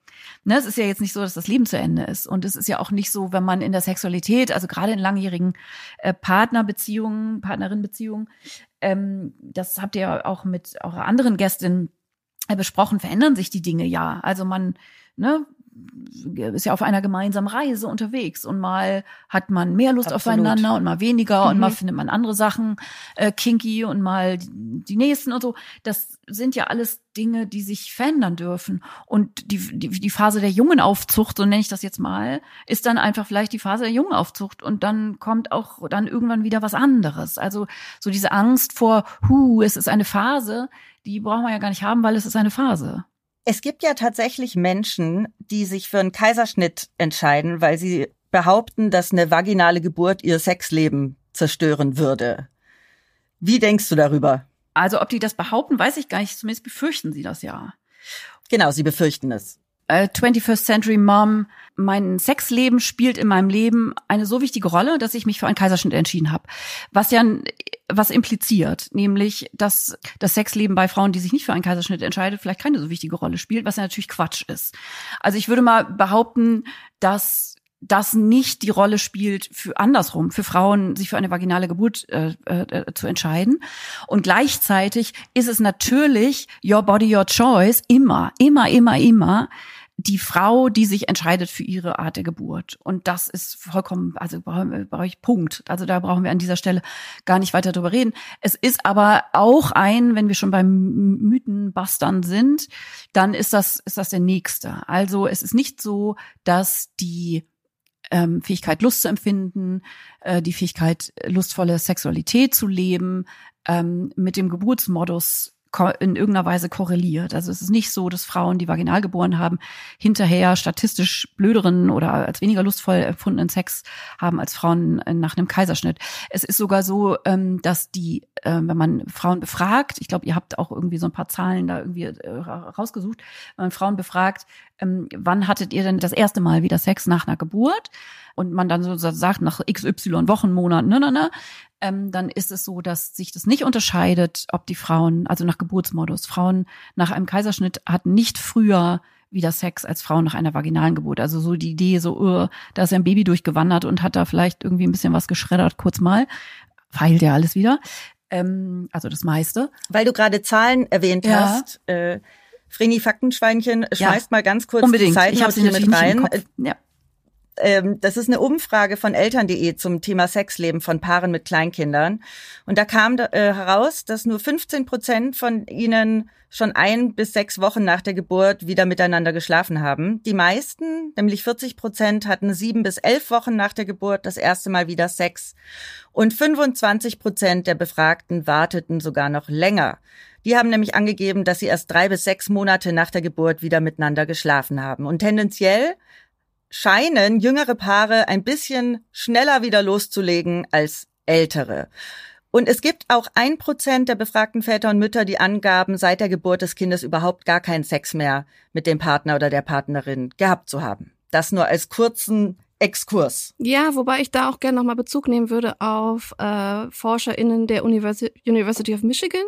Ne, es ist ja jetzt nicht so, dass das Leben zu Ende ist. Und es ist ja auch nicht so, wenn man in der Sexualität, also gerade in langjährigen äh, Partnerbeziehungen, Partnerinnenbeziehungen, ähm, das habt ihr auch mit eurer anderen Gästin äh, besprochen, verändern sich die Dinge ja. Also man, ne, ist ja auf einer gemeinsamen Reise unterwegs und mal hat man mehr Lust Absolut. aufeinander und mal weniger Mhm. und mal findet man andere Sachen äh, kinky und mal die, die nächsten und so. Das sind ja alles Dinge, die sich verändern dürfen. Und die, die, die Phase der Jungenaufzucht, so nenne ich das jetzt mal, ist dann einfach vielleicht die Phase der Jungenaufzucht und dann kommt auch dann irgendwann wieder was anderes. Also so diese Angst vor, hu, es ist eine Phase, die braucht man ja gar nicht haben, weil es ist eine Phase. Es gibt ja tatsächlich Menschen, die sich für einen Kaiserschnitt entscheiden, weil sie behaupten, dass eine vaginale Geburt ihr Sexleben zerstören würde. Wie denkst du darüber? Also ob die das behaupten, weiß ich gar nicht. Zumindest befürchten sie das ja. Genau, sie befürchten es. Äh, 21st Century Mom, mein Sexleben spielt in meinem Leben eine so wichtige Rolle, dass ich mich für einen Kaiserschnitt entschieden habe. Was ja was impliziert, nämlich dass das Sexleben bei Frauen, die sich nicht für einen Kaiserschnitt entscheidet, vielleicht keine so wichtige Rolle spielt, was ja natürlich Quatsch ist. Also ich würde mal behaupten, dass das nicht die Rolle spielt für andersrum, für Frauen, sich für eine vaginale Geburt äh, äh, zu entscheiden. Und gleichzeitig ist es natürlich your body, your choice, immer, immer, immer, immer die Frau, die sich entscheidet für ihre Art der Geburt. Und das ist vollkommen, also brauche ich Punkt. Also da brauchen wir an dieser Stelle gar nicht weiter drüber reden. Es ist aber auch ein, wenn wir schon beim Mythenbastern sind, dann ist das, ist das der nächste. Also es ist nicht so, dass die ähm, Fähigkeit, Lust zu empfinden, äh, die Fähigkeit, lustvolle Sexualität zu leben, ähm, mit dem Geburtsmodus in irgendeiner Weise korreliert. Also es ist nicht so, dass Frauen, die vaginal geboren haben, hinterher statistisch blöderen oder als weniger lustvoll empfundenen Sex haben als Frauen nach einem Kaiserschnitt. Es ist sogar so, ähm, dass die, äh, wenn man Frauen befragt, ich glaube, ihr habt auch irgendwie so ein paar Zahlen da irgendwie äh, rausgesucht, wenn man Frauen befragt, ähm, wann hattet ihr denn das erste Mal wieder Sex nach einer Geburt? Und man dann so sagt, nach XY Wochen, Monaten, ne, ne, ne, ähm, dann ist es so, dass sich das nicht unterscheidet, ob die Frauen, also nach Geburtsmodus, Frauen nach einem Kaiserschnitt hatten nicht früher wieder Sex als Frauen nach einer vaginalen Geburt. Also so die Idee, so, uh, da ist ja ein Baby durchgewandert und hat da vielleicht irgendwie ein bisschen was geschreddert, kurz mal, feilt ja alles wieder. Ähm, also das meiste. Weil du gerade Zahlen erwähnt Ja. hast, äh, Vreni Faktenschweinchen, Ja. schmeißt mal ganz kurz Unbedingt. die Zeit ich habe sie hier mit rein. Kopf. Ja. Ähm, das ist eine Umfrage von Eltern.de zum Thema Sexleben von Paaren mit Kleinkindern. Und da kam äh, heraus, dass nur 15 Prozent von ihnen schon ein bis sechs Wochen nach der Geburt wieder miteinander geschlafen haben. Die meisten, nämlich 40 Prozent, hatten sieben bis elf Wochen nach der Geburt das erste Mal wieder Sex. Und 25 Prozent der Befragten warteten sogar noch länger. Die haben nämlich angegeben, dass sie erst drei bis sechs Monate nach der Geburt wieder miteinander geschlafen haben. Und tendenziell scheinen jüngere Paare ein bisschen schneller wieder loszulegen als ältere. Und es gibt auch ein Prozent der befragten Väter und Mütter, die angaben, seit der Geburt des Kindes überhaupt gar keinen Sex mehr mit dem Partner oder der Partnerin gehabt zu haben. Das nur als kurzen Exkurs. Ja, wobei ich da auch gerne nochmal Bezug nehmen würde auf äh, ForscherInnen der Universi University of Michigan.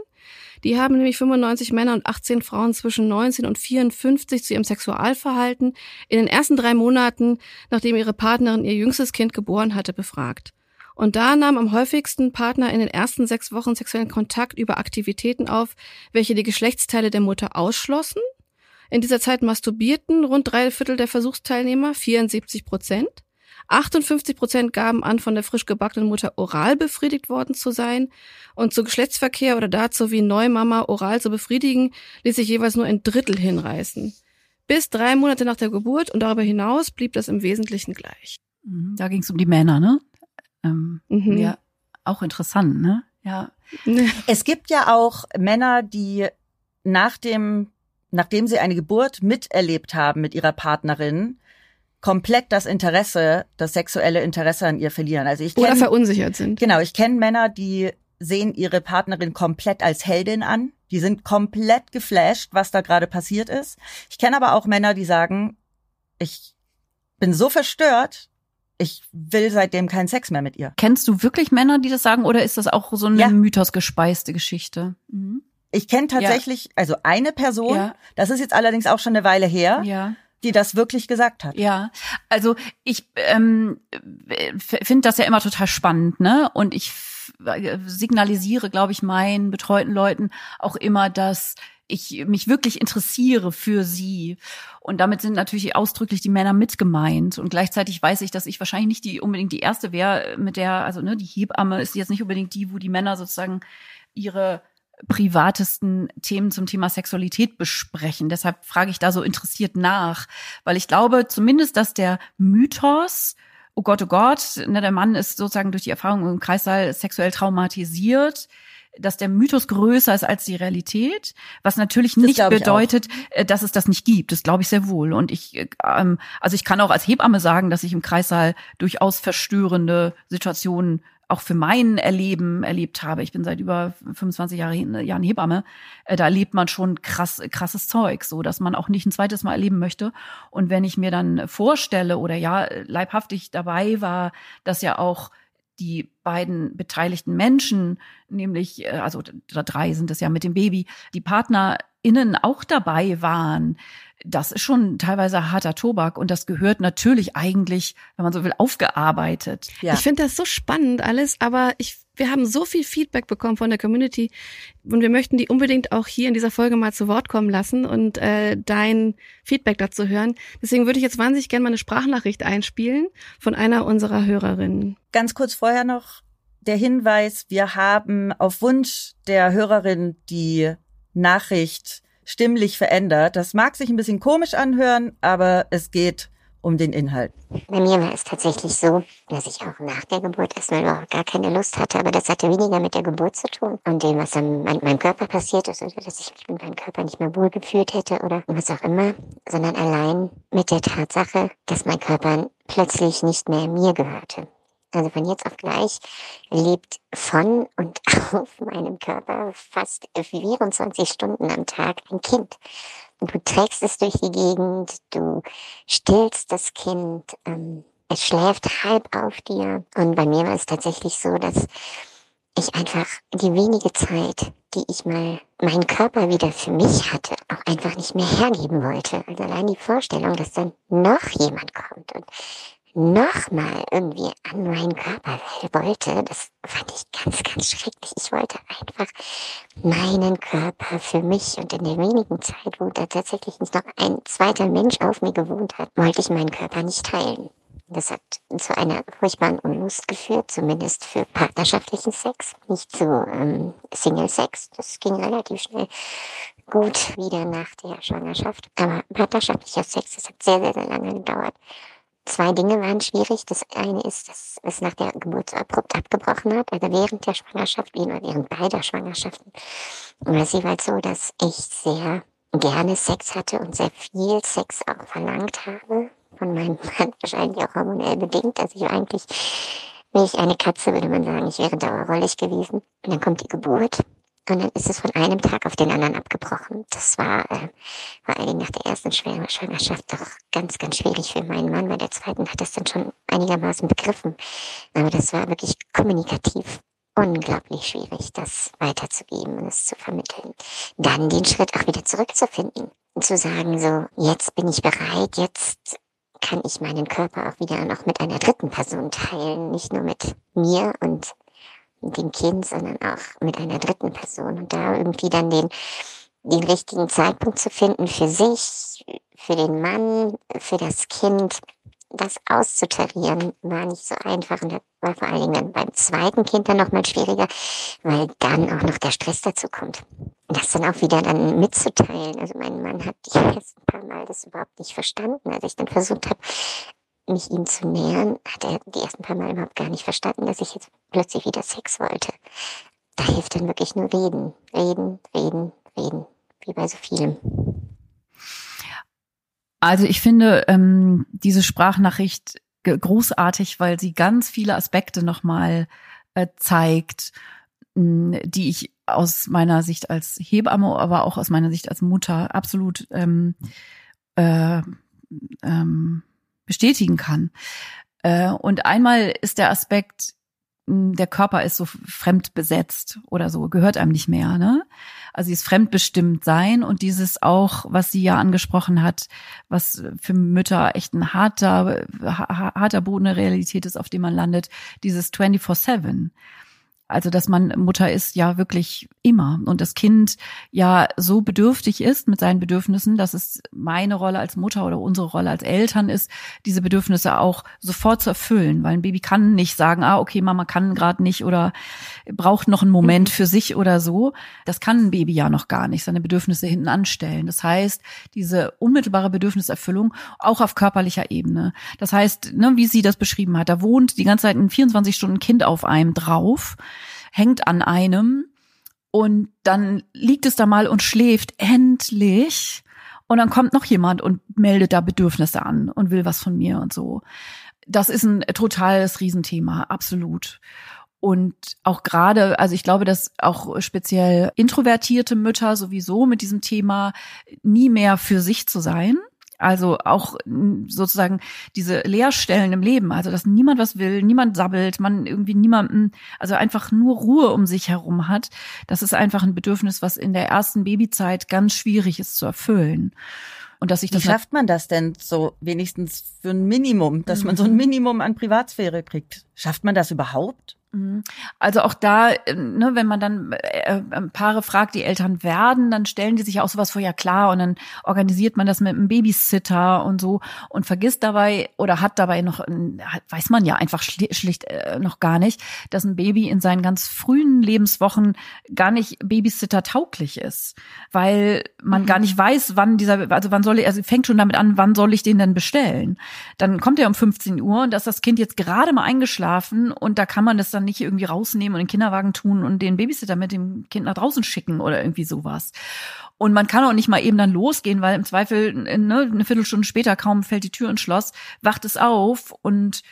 Die haben nämlich 95 Männer und 18 Frauen zwischen 19 und 54 zu ihrem Sexualverhalten in den ersten drei Monaten, nachdem ihre Partnerin ihr jüngstes Kind geboren hatte, befragt. Und da nahm am häufigsten Partner in den ersten sechs Wochen sexuellen Kontakt über Aktivitäten auf, welche die Geschlechtsteile der Mutter ausschlossen. In dieser Zeit masturbierten rund drei Viertel der Versuchsteilnehmer, 74 Prozent. 58 Prozent gaben an, von der frisch gebackenen Mutter oral befriedigt worden zu sein. Und zu Geschlechtsverkehr oder dazu, wie Neumama oral zu befriedigen, ließ sich jeweils nur ein Drittel hinreißen. Bis drei Monate nach der Geburt und darüber hinaus blieb das im Wesentlichen gleich. Mhm, Da ging es um die Männer, ne? Ähm, Mhm. Ja, auch interessant, ne? Ja. Es gibt ja auch Männer, die nach dem, nachdem sie eine Geburt miterlebt haben mit ihrer Partnerin, komplett das Interesse, das sexuelle Interesse an ihr verlieren. Also ich Oder kenne verunsichert sind. Genau, ich kenne Männer, die sehen ihre Partnerin komplett als Heldin an. Die sind komplett geflasht, was da gerade passiert ist. Ich kenne aber auch Männer, die sagen, ich bin so verstört, ich will seitdem keinen Sex mehr mit ihr. Kennst du wirklich Männer, die das sagen, oder ist das auch so eine Ja. mythosgespeiste Geschichte? Mhm. Ich kenne tatsächlich, also eine Person, Ja. das ist jetzt allerdings auch schon eine Weile her, Ja. Die das wirklich gesagt hat. Ja, also ich ähm, finde das ja immer total spannend, ne? Und ich signalisiere, glaube ich, meinen betreuten Leuten auch immer, dass ich mich wirklich interessiere für sie. Und damit sind natürlich ausdrücklich die Männer mit gemeint. Und gleichzeitig weiß ich, dass ich wahrscheinlich nicht die unbedingt die erste wäre, mit der, also ne, die Hebamme ist jetzt nicht unbedingt die, wo die Männer sozusagen ihre privatesten Themen zum Thema Sexualität besprechen. Deshalb frage ich da so interessiert nach, weil ich glaube zumindest, dass der Mythos, oh Gott, oh Gott, ne, der Mann ist sozusagen durch die Erfahrung im Kreissaal sexuell traumatisiert, dass der Mythos größer ist als die Realität, was natürlich Das nicht ich bedeutet, äh, dass es das nicht gibt. Das glaube ich sehr wohl. Und ich, äh, ähm, also ich kann auch als Hebamme sagen, dass ich im Kreissaal durchaus verstörende Situationen auch für mein Erleben erlebt habe. Ich bin seit über 25 Jahre, Jahren Hebamme. Äh, Da erlebt man schon krass, krasses Zeug, so dass man auch nicht ein zweites Mal erleben möchte. Und wenn ich mir dann vorstelle oder ja leibhaftig dabei war, dass ja auch die beiden beteiligten Menschen, nämlich, äh, also drei sind es ja mit dem Baby, die PartnerInnen auch dabei waren, das ist schon teilweise harter Tobak und das gehört natürlich eigentlich, wenn man so will, aufgearbeitet. Ja. Ich finde das so spannend alles, aber ich, wir haben so viel Feedback bekommen von der Community und wir möchten die unbedingt auch hier in dieser Folge mal zu Wort kommen lassen und äh, dein Feedback dazu hören. Deswegen würde ich jetzt wahnsinnig gerne mal eine Sprachnachricht einspielen von einer unserer Hörerinnen. Ganz kurz vorher noch der Hinweis, wir haben auf Wunsch der Hörerin die Nachricht stimmlich verändert. Das mag sich ein bisschen komisch anhören, aber es geht um den Inhalt. Bei mir war es tatsächlich so, dass ich auch nach der Geburt erstmal überhaupt gar keine Lust hatte, aber das hatte weniger mit der Geburt zu tun und dem, was an mein- meinem Körper passiert ist, oder dass ich mich mit meinem Körper nicht mehr wohl gefühlt hätte oder was auch immer, sondern allein mit der Tatsache, dass mein Körper plötzlich nicht mehr mir gehörte. Also von jetzt auf gleich lebt von und [LAUGHS] auf meinem Körper fast 24 Stunden am Tag ein Kind. Und du trägst es durch die Gegend, du stillst das Kind, ähm, es schläft halb auf dir. Und bei mir war es tatsächlich so, dass ich einfach die wenige Zeit, die ich mal meinen Körper wieder für mich hatte, auch einfach nicht mehr hergeben wollte. Also allein die Vorstellung, dass dann noch jemand kommt und nochmal irgendwie an meinen Körper wollte, das fand ich ganz, ganz schrecklich. Ich wollte einfach meinen Körper für mich und in der wenigen Zeit, wo da tatsächlich noch ein zweiter Mensch auf mir gewohnt hat, wollte ich meinen Körper nicht teilen. Das hat zu einer furchtbaren Unlust geführt, zumindest für partnerschaftlichen Sex, nicht zu ähm, Single-Sex. Das ging relativ schnell gut wieder nach der Schwangerschaft. Aber partnerschaftlicher Sex, das hat sehr, sehr, sehr lange gedauert. Zwei Dinge waren schwierig. Das eine ist, dass es nach der Geburt so abrupt abgebrochen hat, also während der Schwangerschaft, wie immer während beider Schwangerschaften. Und es jeweils so, dass ich sehr gerne Sex hatte und sehr viel Sex auch verlangt habe. Von meinem Mann [LAUGHS] wahrscheinlich auch hormonell bedingt. Also ich war eigentlich, wie ich eine Katze, würde man sagen, ich wäre dauerrollig gewesen. Und dann kommt die Geburt. Und dann ist es von einem Tag auf den anderen abgebrochen. Das war äh, vor allen Dingen nach der ersten Schwangerschaft doch ganz, ganz schwierig für meinen Mann. Bei der zweiten hat es dann schon einigermaßen begriffen. Aber das war wirklich kommunikativ unglaublich schwierig, das weiterzugeben und es zu vermitteln. Dann den Schritt auch wieder zurückzufinden. Und zu sagen, so, jetzt bin ich bereit, jetzt kann ich meinen Körper auch wieder noch mit einer dritten Person teilen. Nicht nur mit mir und dem Kind, sondern auch mit einer dritten Person. Und da irgendwie dann den, den richtigen Zeitpunkt zu finden für sich, für den Mann, für das Kind, das auszutarieren, war nicht so einfach. Und war vor allen Dingen dann beim zweiten Kind dann nochmal schwieriger, weil dann auch noch der Stress dazu kommt. Das dann auch wieder dann mitzuteilen. Also mein Mann hat [LAUGHS] die ersten paar Mal das überhaupt nicht verstanden. Als ich dann versucht habe, mich ihm zu nähern, hat er die ersten paar Mal überhaupt gar nicht verstanden, dass ich jetzt plötzlich wieder Sex wollte. Da hilft dann wirklich nur reden, reden, reden, reden, wie bei so vielem. Also ich finde ähm, diese Sprachnachricht großartig, weil sie ganz viele Aspekte nochmal äh, zeigt, mh, die ich aus meiner Sicht als Hebamme, aber auch aus meiner Sicht als Mutter absolut ähm, äh, ähm, bestätigen kann. Äh, und einmal ist der Aspekt, der Körper ist so fremd besetzt oder so, gehört einem nicht mehr. Ne? Also dieses fremdbestimmt sein und dieses auch, was sie ja angesprochen hat, was für Mütter echt ein harter, ha- harter Boden der Realität ist, auf dem man landet, dieses 24-7. Also, dass man Mutter ist ja wirklich immer. Und das Kind ja so bedürftig ist mit seinen Bedürfnissen, dass es meine Rolle als Mutter oder unsere Rolle als Eltern ist, diese Bedürfnisse auch sofort zu erfüllen, weil ein Baby kann nicht sagen, ah, okay, Mama kann gerade nicht oder braucht noch einen Moment mhm. für sich oder so. Das kann ein Baby ja noch gar nicht, seine Bedürfnisse hinten anstellen. Das heißt, diese unmittelbare Bedürfniserfüllung auch auf körperlicher Ebene. Das heißt, ne, wie sie das beschrieben hat, da wohnt die ganze Zeit ein 24 Stunden Kind auf einem drauf hängt an einem und dann liegt es da mal und schläft endlich und dann kommt noch jemand und meldet da Bedürfnisse an und will was von mir und so. Das ist ein totales Riesenthema, absolut. Und auch gerade, also ich glaube, dass auch speziell introvertierte Mütter sowieso mit diesem Thema nie mehr für sich zu sein also auch sozusagen diese Leerstellen im Leben, also dass niemand was will, niemand sabbelt, man irgendwie niemanden, also einfach nur Ruhe um sich herum hat. Das ist einfach ein Bedürfnis, was in der ersten Babyzeit ganz schwierig ist zu erfüllen. Und dass ich das Wie schafft man das denn so wenigstens für ein Minimum, dass man so ein mhm. Minimum an Privatsphäre kriegt? Schafft man das überhaupt? Mhm. Also auch da, äh, ne, wenn man dann äh, äh, Paare fragt, die Eltern werden, dann stellen die sich auch sowas vor, ja klar, und dann organisiert man das mit einem Babysitter und so und vergisst dabei oder hat dabei noch, weiß man ja einfach schlicht äh, noch gar nicht, dass ein Baby in seinen ganz frühen Lebenswochen gar nicht Babysitter tauglich ist, weil man mhm. gar nicht weiß, wann dieser, also wann soll ich, also fängt schon damit an, wann soll ich den denn bestellen? Dann kommt er um 15 Uhr und da ist das Kind jetzt gerade mal eingeschlafen und da kann man das dann dann nicht irgendwie rausnehmen und in den Kinderwagen tun und den Babysitter mit dem Kind nach draußen schicken oder irgendwie sowas. Und man kann auch nicht mal eben dann losgehen, weil im Zweifel ne, eine Viertelstunde später kaum fällt die Tür ins Schloss, wacht es auf und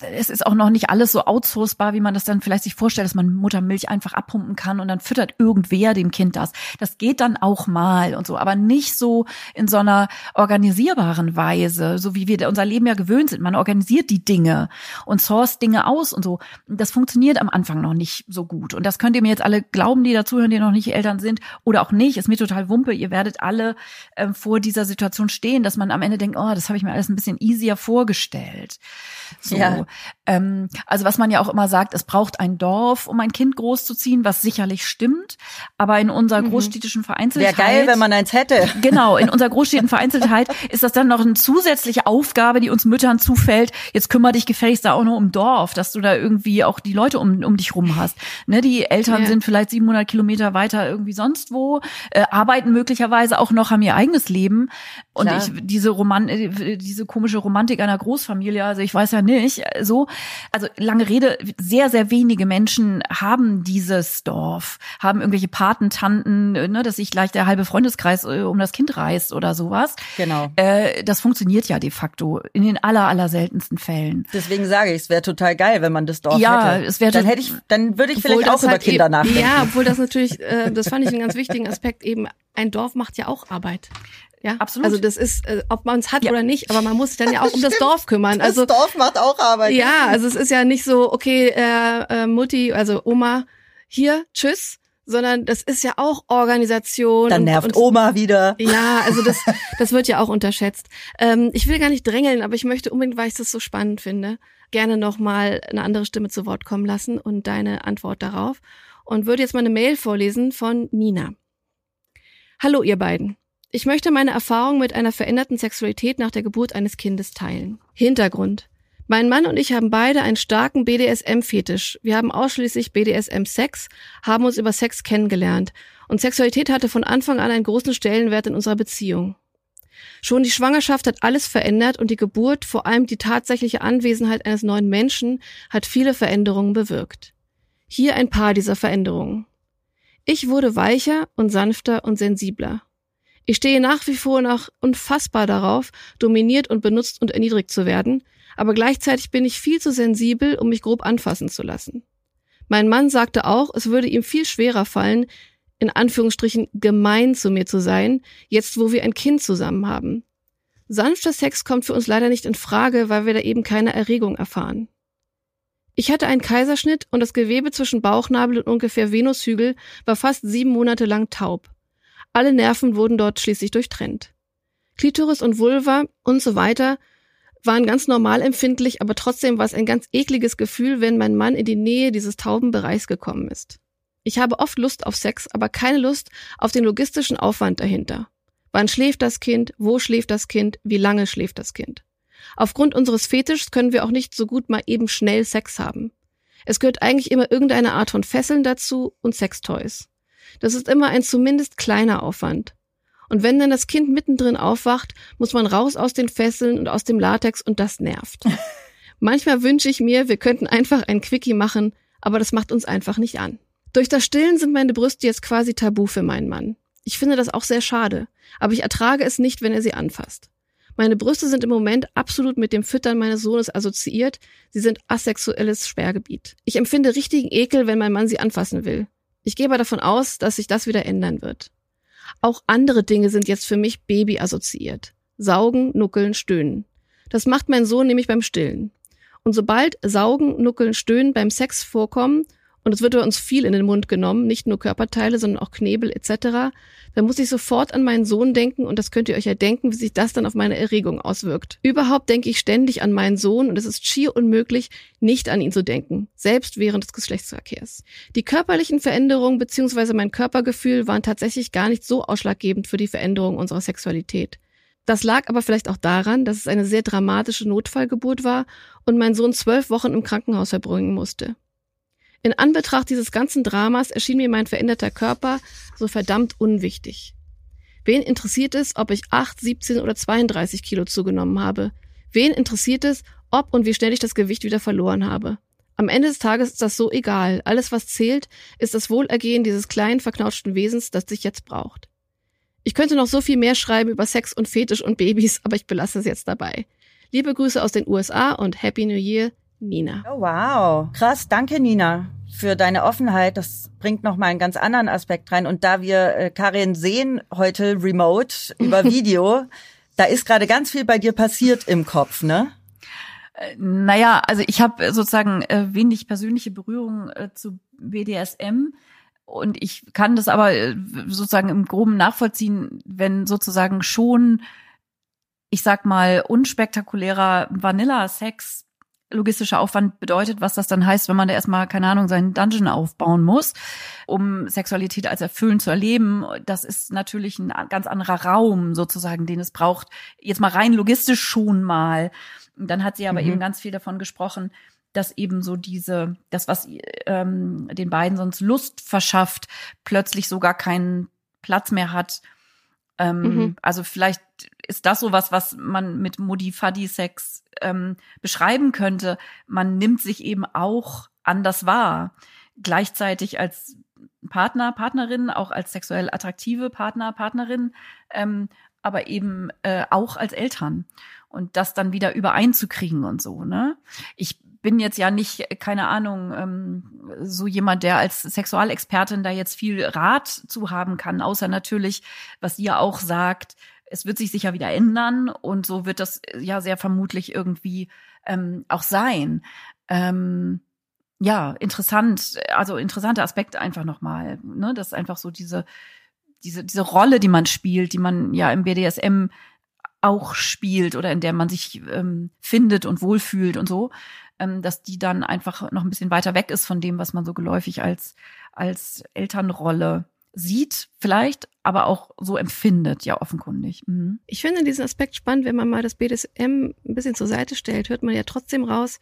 es ist auch noch nicht alles so outsourcebar, wie man das dann vielleicht sich vorstellt, dass man Muttermilch einfach abpumpen kann und dann füttert irgendwer dem Kind das. Das geht dann auch mal und so, aber nicht so in so einer organisierbaren Weise, so wie wir unser Leben ja gewöhnt sind. Man organisiert die Dinge und source Dinge aus und so. Das funktioniert am Anfang noch nicht so gut. Und das könnt ihr mir jetzt alle glauben, die dazuhören, die noch nicht Eltern sind oder auch nicht. Ist mir total wumpe. Ihr werdet alle äh, vor dieser Situation stehen, dass man am Ende denkt, oh, das habe ich mir alles ein bisschen easier vorgestellt. Ja. Ähm, also was man ja auch immer sagt, es braucht ein Dorf, um ein Kind großzuziehen, was sicherlich stimmt. Aber in unserer mhm. großstädtischen Vereinzeltheit. Wäre geil, wenn man eins hätte. [LAUGHS] Genau, in unserer großstädtischen Vereinzeltheit ist das dann noch eine zusätzliche Aufgabe, die uns Müttern zufällt. Jetzt kümmere dich gefälligst da auch noch um Dorf, dass du da irgendwie auch die Leute um, um dich rum hast. Ne, die Eltern ja. sind vielleicht 700 Kilometer weiter irgendwie sonst wo, äh, arbeiten möglicherweise auch noch, haben ihr eigenes Leben. Und ich, diese Roman, äh, diese komische Romantik einer Großfamilie, also ich weiß ja nicht, so, also lange Rede, sehr, sehr wenige Menschen haben dieses Dorf, haben irgendwelche Patentanten, ne, dass sich gleich der halbe Freundeskreis äh, um das Kind reißt oder sowas. Genau. Äh, das funktioniert ja de facto in den aller, aller seltensten Fällen. Deswegen sage ich, es wäre total geil, wenn man das Dorf ja, hätte. Es wäre dann hätte ich, dann würde ich vielleicht auch über halt Kinder eben, nachdenken. Ja, obwohl das natürlich, äh, das fand ich einen ganz wichtigen Aspekt eben. Ein Dorf macht ja auch Arbeit. Ja, absolut. Also das ist, äh, ob man es hat ja. oder nicht, aber man muss sich dann ja auch um das [LAUGHS] Dorf kümmern. Also das Dorf macht auch Arbeit. Ja, also es ist ja nicht so, okay, äh, äh, Mutti, also Oma, hier, tschüss, sondern das ist ja auch Organisation. Dann nervt und, Oma wieder. Ja, also das, [LAUGHS] das wird ja auch unterschätzt. Ähm, ich will gar nicht drängeln, aber ich möchte unbedingt, weil ich das so spannend finde, gerne nochmal eine andere Stimme zu Wort kommen lassen und deine Antwort darauf. Und würde jetzt mal eine Mail vorlesen von Nina. Hallo ihr beiden. Ich möchte meine Erfahrung mit einer veränderten Sexualität nach der Geburt eines Kindes teilen. Hintergrund. Mein Mann und ich haben beide einen starken BDSM-Fetisch. Wir haben ausschließlich BDSM-Sex, haben uns über Sex kennengelernt und Sexualität hatte von Anfang an einen großen Stellenwert in unserer Beziehung. Schon die Schwangerschaft hat alles verändert und die Geburt, vor allem die tatsächliche Anwesenheit eines neuen Menschen, hat viele Veränderungen bewirkt. Hier ein paar dieser Veränderungen. Ich wurde weicher und sanfter und sensibler. Ich stehe nach wie vor noch unfassbar darauf, dominiert und benutzt und erniedrigt zu werden, aber gleichzeitig bin ich viel zu sensibel, um mich grob anfassen zu lassen. Mein Mann sagte auch, es würde ihm viel schwerer fallen, in Anführungsstrichen gemein zu mir zu sein, jetzt wo wir ein Kind zusammen haben. Sanfter Sex kommt für uns leider nicht in Frage, weil wir da eben keine Erregung erfahren. Ich hatte einen Kaiserschnitt und das Gewebe zwischen Bauchnabel und ungefähr Venushügel war fast sieben Monate lang taub. Alle Nerven wurden dort schließlich durchtrennt. Klitoris und Vulva und so weiter waren ganz normal empfindlich, aber trotzdem war es ein ganz ekliges Gefühl, wenn mein Mann in die Nähe dieses tauben Bereichs gekommen ist. Ich habe oft Lust auf Sex, aber keine Lust auf den logistischen Aufwand dahinter. Wann schläft das Kind? Wo schläft das Kind? Wie lange schläft das Kind? Aufgrund unseres Fetischs können wir auch nicht so gut mal eben schnell Sex haben. Es gehört eigentlich immer irgendeine Art von Fesseln dazu und Sextoys. Das ist immer ein zumindest kleiner Aufwand. Und wenn dann das Kind mittendrin aufwacht, muss man raus aus den Fesseln und aus dem Latex und das nervt. [LAUGHS] Manchmal wünsche ich mir, wir könnten einfach ein Quickie machen, aber das macht uns einfach nicht an. Durch das Stillen sind meine Brüste jetzt quasi tabu für meinen Mann. Ich finde das auch sehr schade, aber ich ertrage es nicht, wenn er sie anfasst. Meine Brüste sind im Moment absolut mit dem Füttern meines Sohnes assoziiert. Sie sind asexuelles Sperrgebiet. Ich empfinde richtigen Ekel, wenn mein Mann sie anfassen will. Ich gehe aber davon aus, dass sich das wieder ändern wird. Auch andere Dinge sind jetzt für mich Baby assoziiert. Saugen, nuckeln, stöhnen. Das macht mein Sohn nämlich beim Stillen. Und sobald Saugen, Nuckeln, Stöhnen beim Sex vorkommen und es wird bei uns viel in den Mund genommen, nicht nur Körperteile, sondern auch Knebel etc., dann muss ich sofort an meinen Sohn denken und das könnt ihr euch ja denken, wie sich das dann auf meine Erregung auswirkt. Überhaupt denke ich ständig an meinen Sohn und es ist schier unmöglich, nicht an ihn zu denken, selbst während des Geschlechtsverkehrs. Die körperlichen Veränderungen bzw. mein Körpergefühl waren tatsächlich gar nicht so ausschlaggebend für die Veränderung unserer Sexualität. Das lag aber vielleicht auch daran, dass es eine sehr dramatische Notfallgeburt war und mein Sohn zwölf Wochen im Krankenhaus verbringen musste. In Anbetracht dieses ganzen Dramas erschien mir mein veränderter Körper so verdammt unwichtig. Wen interessiert es, ob ich 8, 17 oder 32 Kilo zugenommen habe? Wen interessiert es, ob und wie schnell ich das Gewicht wieder verloren habe? Am Ende des Tages ist das so egal. Alles, was zählt, ist das Wohlergehen dieses kleinen, verknautschten Wesens, das sich jetzt braucht. Ich könnte noch so viel mehr schreiben über Sex und Fetisch und Babys, aber ich belasse es jetzt dabei. Liebe Grüße aus den USA und Happy New Year, Nina. Oh, wow. Krass. Danke, Nina, für deine Offenheit. Das bringt noch mal einen ganz anderen Aspekt rein. Und da wir äh, Karin sehen heute remote [LAUGHS] über Video, da ist gerade ganz viel bei dir passiert im Kopf, ne? Äh, naja, also ich habe sozusagen äh, wenig persönliche Berührung äh, zu BDSM. Und ich kann das aber sozusagen im Groben nachvollziehen, wenn sozusagen schon, ich sag mal, unspektakulärer Vanilla-Sex logistischer Aufwand bedeutet, was das dann heißt, wenn man da erstmal, keine Ahnung, seinen Dungeon aufbauen muss, um Sexualität als erfüllend zu erleben. Das ist natürlich ein ganz anderer Raum sozusagen, den es braucht. Jetzt mal rein logistisch schon mal. Dann hat sie aber mhm. eben ganz viel davon gesprochen, dass eben so diese, das, was ähm, den beiden sonst Lust verschafft, plötzlich sogar keinen Platz mehr hat. Ähm, mhm. Also vielleicht ist das so was, was man mit Modi-Fuddy-Sex ähm, beschreiben könnte. Man nimmt sich eben auch anders wahr. Gleichzeitig als Partner, Partnerin, auch als sexuell attraktive Partner, Partnerin, ähm, aber eben äh, auch als Eltern. Und das dann wieder übereinzukriegen und so, ne? Ich bin jetzt ja nicht, keine Ahnung, ähm, so jemand, der als Sexualexpertin da jetzt viel Rat zu haben kann, außer natürlich, was ihr auch sagt, es wird sich sicher wieder ändern und so wird das äh, ja sehr vermutlich irgendwie ähm, auch sein. Ähm, ja, interessant, also interessanter Aspekt einfach nochmal, ne, das ist einfach so diese, diese, diese Rolle, die man spielt, die man ja im BDSM auch spielt oder in der man sich ähm, findet und wohlfühlt und so, ähm, dass die dann einfach noch ein bisschen weiter weg ist von dem, was man so geläufig als, als Elternrolle sieht vielleicht, aber auch so empfindet, ja offenkundig. Mhm. Ich finde diesen Aspekt spannend, wenn man mal das BDSM ein bisschen zur Seite stellt, hört man ja trotzdem raus,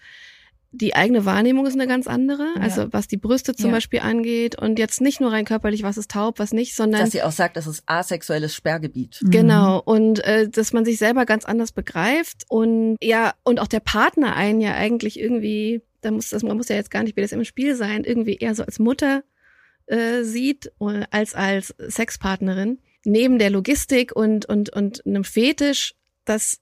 die eigene Wahrnehmung ist eine ganz andere. Ja. Also was die Brüste zum ja. Beispiel angeht und jetzt nicht nur rein körperlich, was ist taub, was nicht, sondern dass sie auch sagt, das ist asexuelles Sperrgebiet. Mhm. Genau und äh, dass man sich selber ganz anders begreift und ja und auch der Partner einen ja eigentlich irgendwie, da muss das man muss ja jetzt gar nicht BDSM im Spiel sein, irgendwie eher so als Mutter äh, sieht äh, als als Sexpartnerin neben der Logistik und und und einem Fetisch, das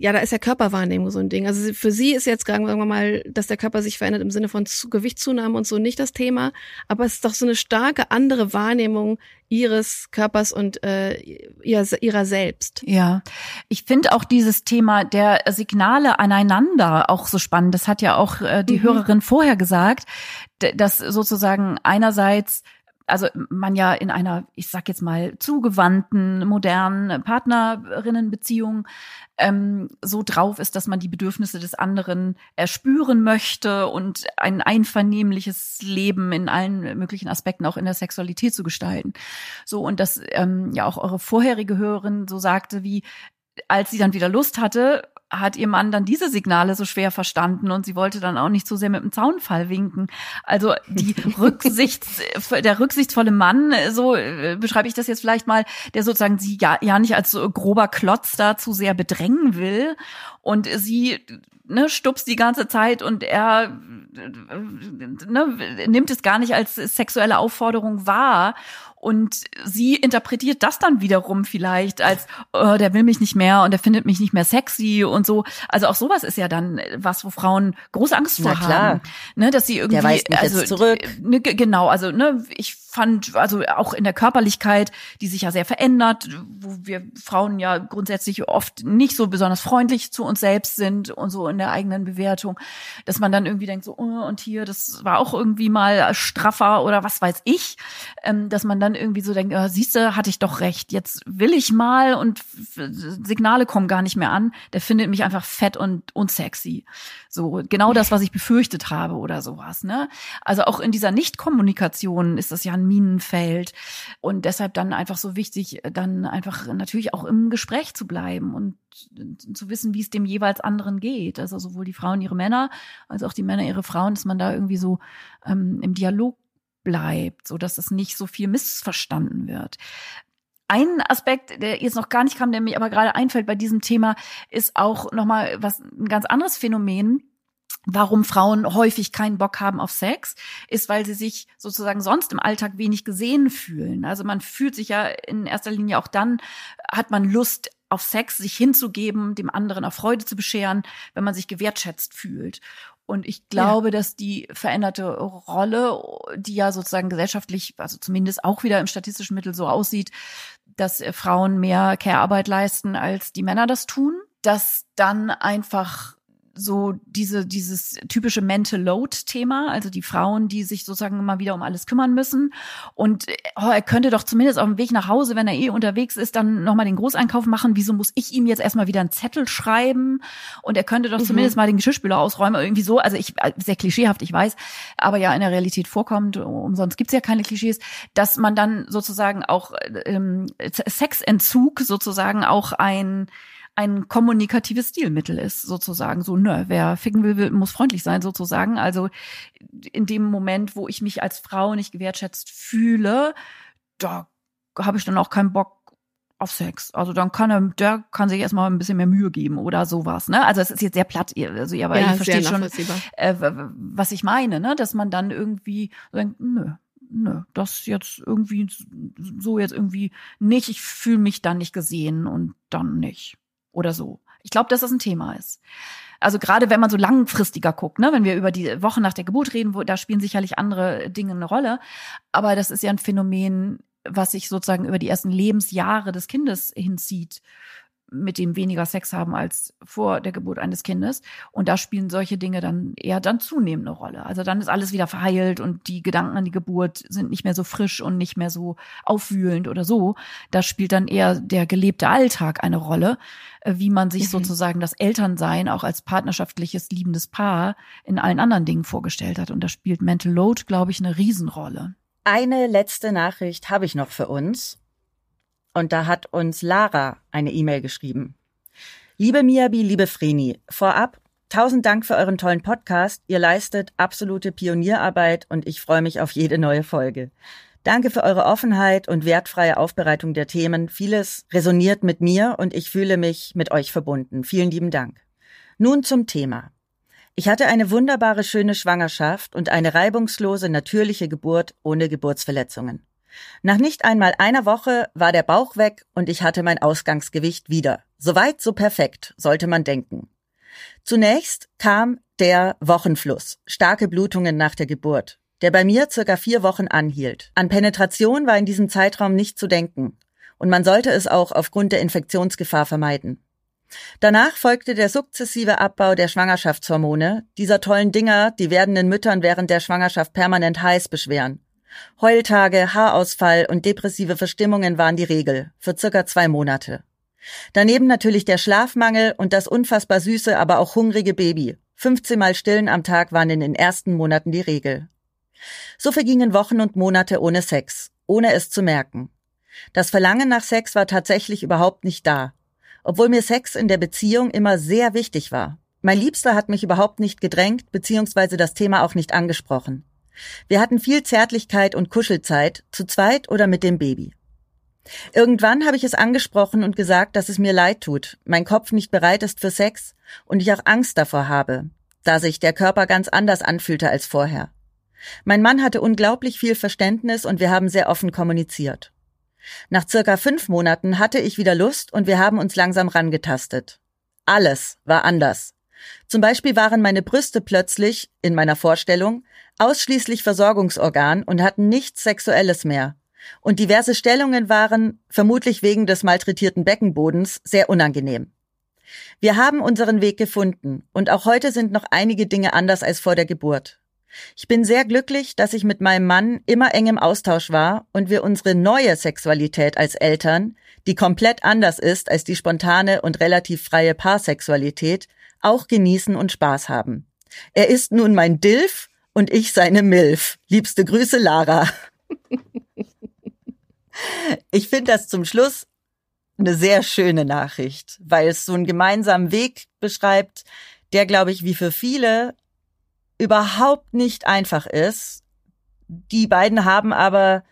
ja, da ist ja Körperwahrnehmung so ein Ding. Also für sie ist jetzt, sagen wir mal, dass der Körper sich verändert im Sinne von Gewichtszunahme und so nicht das Thema, aber es ist doch so eine starke andere Wahrnehmung ihres Körpers und äh, ihrer, ihrer selbst. Ja, ich finde auch dieses Thema der Signale aneinander auch so spannend. Das hat ja auch äh, die mhm. Hörerin vorher gesagt, dass sozusagen einerseits also man ja in einer, ich sag jetzt mal, zugewandten, modernen Partnerinnenbeziehung ähm, so drauf ist, dass man die Bedürfnisse des anderen erspüren möchte und ein einvernehmliches Leben in allen möglichen Aspekten auch in der Sexualität zu gestalten. So und das ähm, ja auch eure vorherige Hörerin so sagte, wie als sie dann wieder Lust hatte, hat ihr Mann dann diese Signale so schwer verstanden und sie wollte dann auch nicht so sehr mit dem Zaunfall winken. Also die [LAUGHS] Rücksichts, der rücksichtsvolle Mann, so äh, beschreibe ich das jetzt vielleicht mal, der sozusagen sie ja, ja nicht als so grober Klotz da zu sehr bedrängen will und sie ne, stupst die ganze Zeit und er ne, nimmt es gar nicht als sexuelle Aufforderung wahr und sie interpretiert das dann wiederum vielleicht als, oh, der will mich nicht mehr und der findet mich nicht mehr sexy und so. Also auch sowas ist ja dann was, wo Frauen große Angst vor haben. Ne, dass sie irgendwie, der weist mich also, zurück. Ne, genau, also ne, ich fand, also auch in der Körperlichkeit, die sich ja sehr verändert, wo wir Frauen ja grundsätzlich oft nicht so besonders freundlich zu uns selbst sind und so in der eigenen Bewertung, dass man dann irgendwie denkt, so, oh, und hier, das war auch irgendwie mal straffer oder was weiß ich, ähm, dass man dann irgendwie so denkt, oh, siehste, hatte ich doch recht, jetzt will ich mal und Signale kommen gar nicht mehr an, der findet mich einfach fett und unsexy. So, genau das, was ich befürchtet habe oder sowas, ne? Also auch in dieser Nichtkommunikation ist das ja ein Minenfeld. Und deshalb dann einfach so wichtig, dann einfach natürlich auch im Gespräch zu bleiben und zu wissen, wie es dem jeweils anderen geht. Also sowohl die Frauen ihre Männer, als auch die Männer ihre Frauen, dass man da irgendwie so ähm, im Dialog bleibt, so dass es nicht so viel missverstanden wird. Ein Aspekt, der jetzt noch gar nicht kam, der mir aber gerade einfällt bei diesem Thema, ist auch nochmal was, ein ganz anderes Phänomen warum Frauen häufig keinen Bock haben auf Sex, ist, weil sie sich sozusagen sonst im Alltag wenig gesehen fühlen. Also man fühlt sich ja in erster Linie auch dann, hat man Lust auf Sex, sich hinzugeben, dem anderen auch Freude zu bescheren, wenn man sich gewertschätzt fühlt. Und ich glaube, ja. dass die veränderte Rolle, die ja sozusagen gesellschaftlich, also zumindest auch wieder im statistischen Mittel so aussieht, dass Frauen mehr Care-Arbeit leisten, als die Männer das tun, dass dann einfach so diese, dieses typische Mental Load-Thema, also die Frauen, die sich sozusagen immer wieder um alles kümmern müssen. Und oh, er könnte doch zumindest auf dem Weg nach Hause, wenn er eh unterwegs ist, dann nochmal den Großeinkauf machen. Wieso muss ich ihm jetzt erstmal wieder einen Zettel schreiben? Und er könnte doch mhm. zumindest mal den Geschirrspüler ausräumen, irgendwie so. Also ich, sehr klischeehaft, ich weiß, aber ja in der Realität vorkommt, umsonst gibt's ja keine Klischees, dass man dann sozusagen auch ähm, Sexentzug sozusagen auch ein ein kommunikatives Stilmittel ist, sozusagen. So, ne, wer ficken will, muss freundlich sein, sozusagen. Also in dem Moment, wo ich mich als Frau nicht gewertschätzt fühle, da habe ich dann auch keinen Bock auf Sex. Also dann kann er, der kann sich erstmal ein bisschen mehr Mühe geben oder sowas. Ne? Also es ist jetzt sehr platt, also ja, aber ja, ihr versteht schon, äh, was ich meine, ne? Dass man dann irgendwie denkt, nö, nö, das jetzt irgendwie so jetzt irgendwie nicht. Ich fühle mich dann nicht gesehen und dann nicht oder so. Ich glaube, dass das ein Thema ist. Also gerade wenn man so langfristiger guckt, ne, wenn wir über die Woche nach der Geburt reden, wo, da spielen sicherlich andere Dinge eine Rolle. Aber das ist ja ein Phänomen, was sich sozusagen über die ersten Lebensjahre des Kindes hinzieht mit dem weniger Sex haben als vor der Geburt eines Kindes. Und da spielen solche Dinge dann eher dann zunehmend eine Rolle. Also dann ist alles wieder verheilt und die Gedanken an die Geburt sind nicht mehr so frisch und nicht mehr so aufwühlend oder so. Da spielt dann eher der gelebte Alltag eine Rolle, äh, wie man sich mhm. sozusagen das Elternsein auch als partnerschaftliches, liebendes Paar in allen anderen Dingen vorgestellt hat. Und da spielt Mental Load, glaube ich, eine Riesenrolle. Eine letzte Nachricht habe ich noch für uns. Und da hat uns Lara eine E-Mail geschrieben. Liebe Miabi, liebe Vreni, vorab tausend Dank für euren tollen Podcast. Ihr leistet absolute Pionierarbeit und ich freue mich auf jede neue Folge. Danke für eure Offenheit und wertfreie Aufbereitung der Themen. Vieles resoniert mit mir und ich fühle mich mit euch verbunden. Vielen lieben Dank. Nun zum Thema. Ich hatte eine wunderbare, schöne Schwangerschaft und eine reibungslose, natürliche Geburt ohne Geburtsverletzungen. Nach nicht einmal einer Woche war der Bauch weg und ich hatte mein Ausgangsgewicht wieder. Soweit so perfekt, sollte man denken. Zunächst kam der Wochenfluss, starke Blutungen nach der Geburt, der bei mir circa vier Wochen anhielt. An Penetration war in diesem Zeitraum nicht zu denken und man sollte es auch aufgrund der Infektionsgefahr vermeiden. Danach folgte der sukzessive Abbau der Schwangerschaftshormone, dieser tollen Dinger, die werdenden Müttern während der Schwangerschaft permanent heiß beschweren Heultage, Haarausfall und depressive Verstimmungen waren die Regel, für circa zwei Monate. Daneben natürlich der Schlafmangel und das unfassbar süße, aber auch hungrige Baby. 15 Mal Stillen am Tag waren in den ersten Monaten die Regel. So vergingen Wochen und Monate ohne Sex, ohne es zu merken. Das Verlangen nach Sex war tatsächlich überhaupt nicht da, obwohl mir Sex in der Beziehung immer sehr wichtig war. Mein Liebster hat mich überhaupt nicht gedrängt, beziehungsweise das Thema auch nicht angesprochen. Wir hatten viel Zärtlichkeit und Kuschelzeit, zu zweit oder mit dem Baby. Irgendwann habe ich es angesprochen und gesagt, dass es mir leid tut, mein Kopf nicht bereit ist für Sex und ich auch Angst davor habe, da sich der Körper ganz anders anfühlte als vorher. Mein Mann hatte unglaublich viel Verständnis und wir haben sehr offen kommuniziert. Nach circa fünf Monaten hatte ich wieder Lust und wir haben uns langsam rangetastet. Alles war anders. Zum Beispiel waren meine Brüste plötzlich, in meiner Vorstellung, ausschließlich Versorgungsorgan und hatten nichts Sexuelles mehr. Und diverse Stellungen waren, vermutlich wegen des malträtierten Beckenbodens, sehr unangenehm. Wir haben unseren Weg gefunden und auch heute sind noch einige Dinge anders als vor der Geburt. Ich bin sehr glücklich, dass ich mit meinem Mann immer eng im Austausch war und wir unsere neue Sexualität als Eltern, die komplett anders ist als die spontane und relativ freie Paarsexualität, auch genießen und Spaß haben. Er ist nun mein Dilf und ich seine Milf. Liebste Grüße, Lara. ich finde das zum Schluss eine sehr schöne Nachricht, weil es so einen gemeinsamen Weg beschreibt, der, glaube ich, wie für viele überhaupt nicht einfach ist. Die beiden haben aber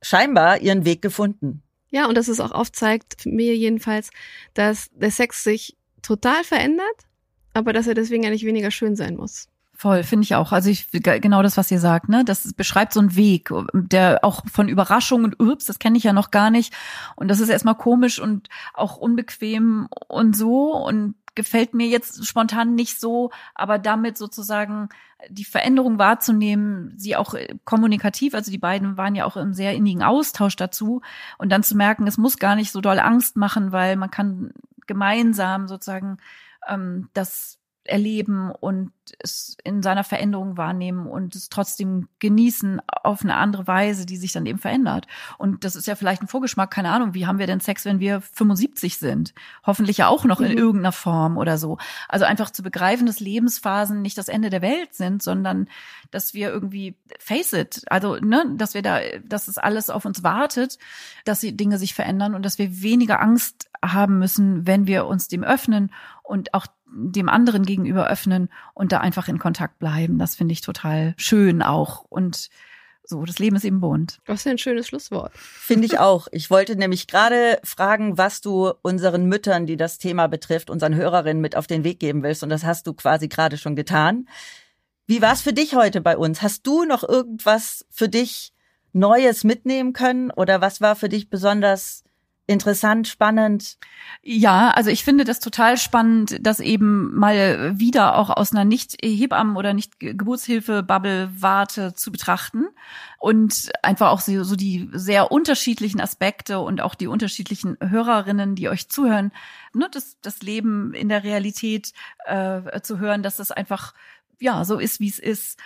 scheinbar ihren Weg gefunden. Ja, und dass es auch aufzeigt, mir jedenfalls, dass der Sex sich total verändert, aber dass er deswegen ja nicht weniger schön sein muss. Voll, finde ich auch. Also ich genau das, was ihr sagt, ne? Das beschreibt so einen Weg, der auch von Überraschung und Ups, das kenne ich ja noch gar nicht. Und das ist erstmal komisch und auch unbequem und so und gefällt mir jetzt spontan nicht so, aber damit sozusagen die Veränderung wahrzunehmen, sie auch äh, kommunikativ, also die beiden waren ja auch im sehr innigen Austausch dazu und dann zu merken, es muss gar nicht so doll Angst machen, weil man kann gemeinsam sozusagen ähm, das erleben und es in seiner Veränderung wahrnehmen und es trotzdem genießen auf eine andere Weise, die sich dann eben verändert. Und das ist ja vielleicht ein Vorgeschmack, keine Ahnung, wie haben wir denn Sex, wenn wir 75 sind? Hoffentlich ja auch noch in mhm. irgendeiner Form oder so. Also einfach zu begreifen, dass Lebensphasen nicht das Ende der Welt sind, sondern dass wir irgendwie face it, also ne, dass wir da, dass es alles auf uns wartet, dass die Dinge sich verändern und dass wir weniger Angst haben müssen, wenn wir uns dem öffnen und auch dem anderen gegenüber öffnen und da einfach in Kontakt bleiben. Das finde ich total schön auch. Und so, das Leben ist eben bunt. Das ist ein schönes Schlusswort. Finde ich auch. Ich wollte nämlich gerade fragen, was du unseren Müttern, die das Thema betrifft, unseren Hörerinnen mit auf den Weg geben willst. Und das hast du quasi gerade schon getan. Wie war es für dich heute bei uns? Hast du noch irgendwas für dich Neues mitnehmen können? Oder was war für dich besonders interessant, spannend. Ja, also ich finde das total spannend, das eben mal wieder auch aus einer Nicht-Hebammen- oder Nicht-Geburtshilfe-Bubble-Warte zu betrachten und einfach auch so, so die sehr unterschiedlichen Aspekte und auch die unterschiedlichen Hörerinnen, die euch zuhören, nur das, das Leben in der Realität äh, zu hören, dass das einfach ja so ist, wie es ist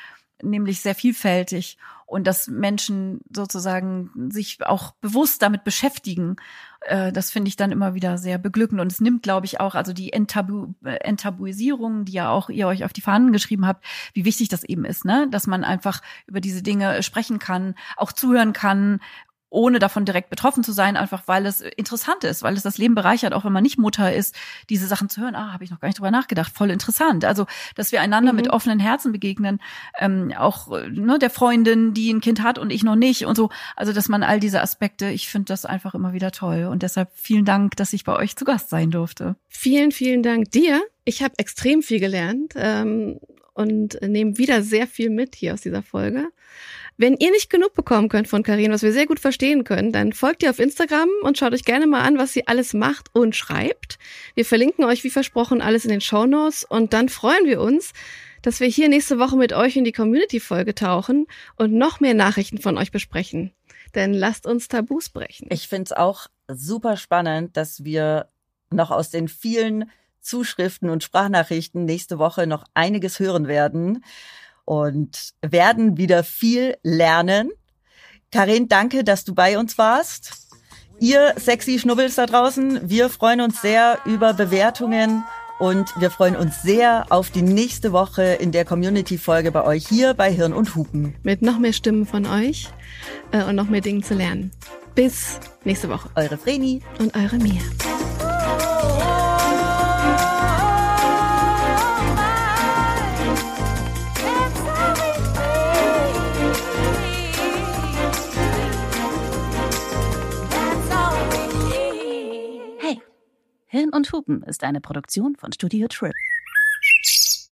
nämlich sehr vielfältig und dass Menschen sozusagen sich auch bewusst damit beschäftigen. Äh, das finde ich dann immer wieder sehr beglückend und es nimmt, glaube ich, auch also die Enttabu äh, Enttabuisierung, die ja auch ihr euch auf die Fahnen geschrieben habt, wie wichtig das eben ist, ne, dass man einfach über diese Dinge sprechen kann, auch zuhören kann, ohne davon direkt betroffen zu sein, einfach weil es interessant ist, weil es das Leben bereichert, auch wenn man nicht Mutter ist, diese Sachen zu hören. Ah, habe ich noch gar nicht drüber nachgedacht. Voll interessant. Also, dass wir einander mhm. mit offenen Herzen begegnen, ähm, auch ne, der Freundin, die ein Kind hat und ich noch nicht und so. Also, dass man all diese Aspekte, ich finde das einfach immer wieder toll. Und deshalb vielen Dank, dass ich bei euch zu Gast sein durfte. Vielen, vielen Dank dir. Ich habe extrem viel gelernt ähm, und nehme wieder sehr viel mit hier aus dieser Folge. Wenn ihr nicht genug bekommen könnt von Karin, was wir sehr gut verstehen können, dann folgt ihr auf Instagram und schaut euch gerne mal an, was sie alles macht und schreibt. Wir verlinken euch, wie versprochen, alles in den Show Notes und dann freuen wir uns, dass wir hier nächste Woche mit euch in die Community-Folge tauchen und noch mehr Nachrichten von euch besprechen. Denn lasst uns Tabus brechen. Ich finde es auch super spannend, dass wir noch aus den vielen Zuschriften und Sprachnachrichten nächste Woche noch einiges hören werden. Und werden wieder viel lernen. Karin, danke, dass du bei uns warst. Ihr sexy Schnubbels da draußen, wir freuen uns sehr über Bewertungen und wir freuen uns sehr auf die nächste Woche in der Community-Folge bei euch hier bei Hirn und Hupen. Mit noch mehr Stimmen von euch äh, und noch mehr Dingen zu lernen. Bis nächste Woche. Eure Vreni und eure Mia. Hirn und Hupen ist eine Produktion von Studio Trip.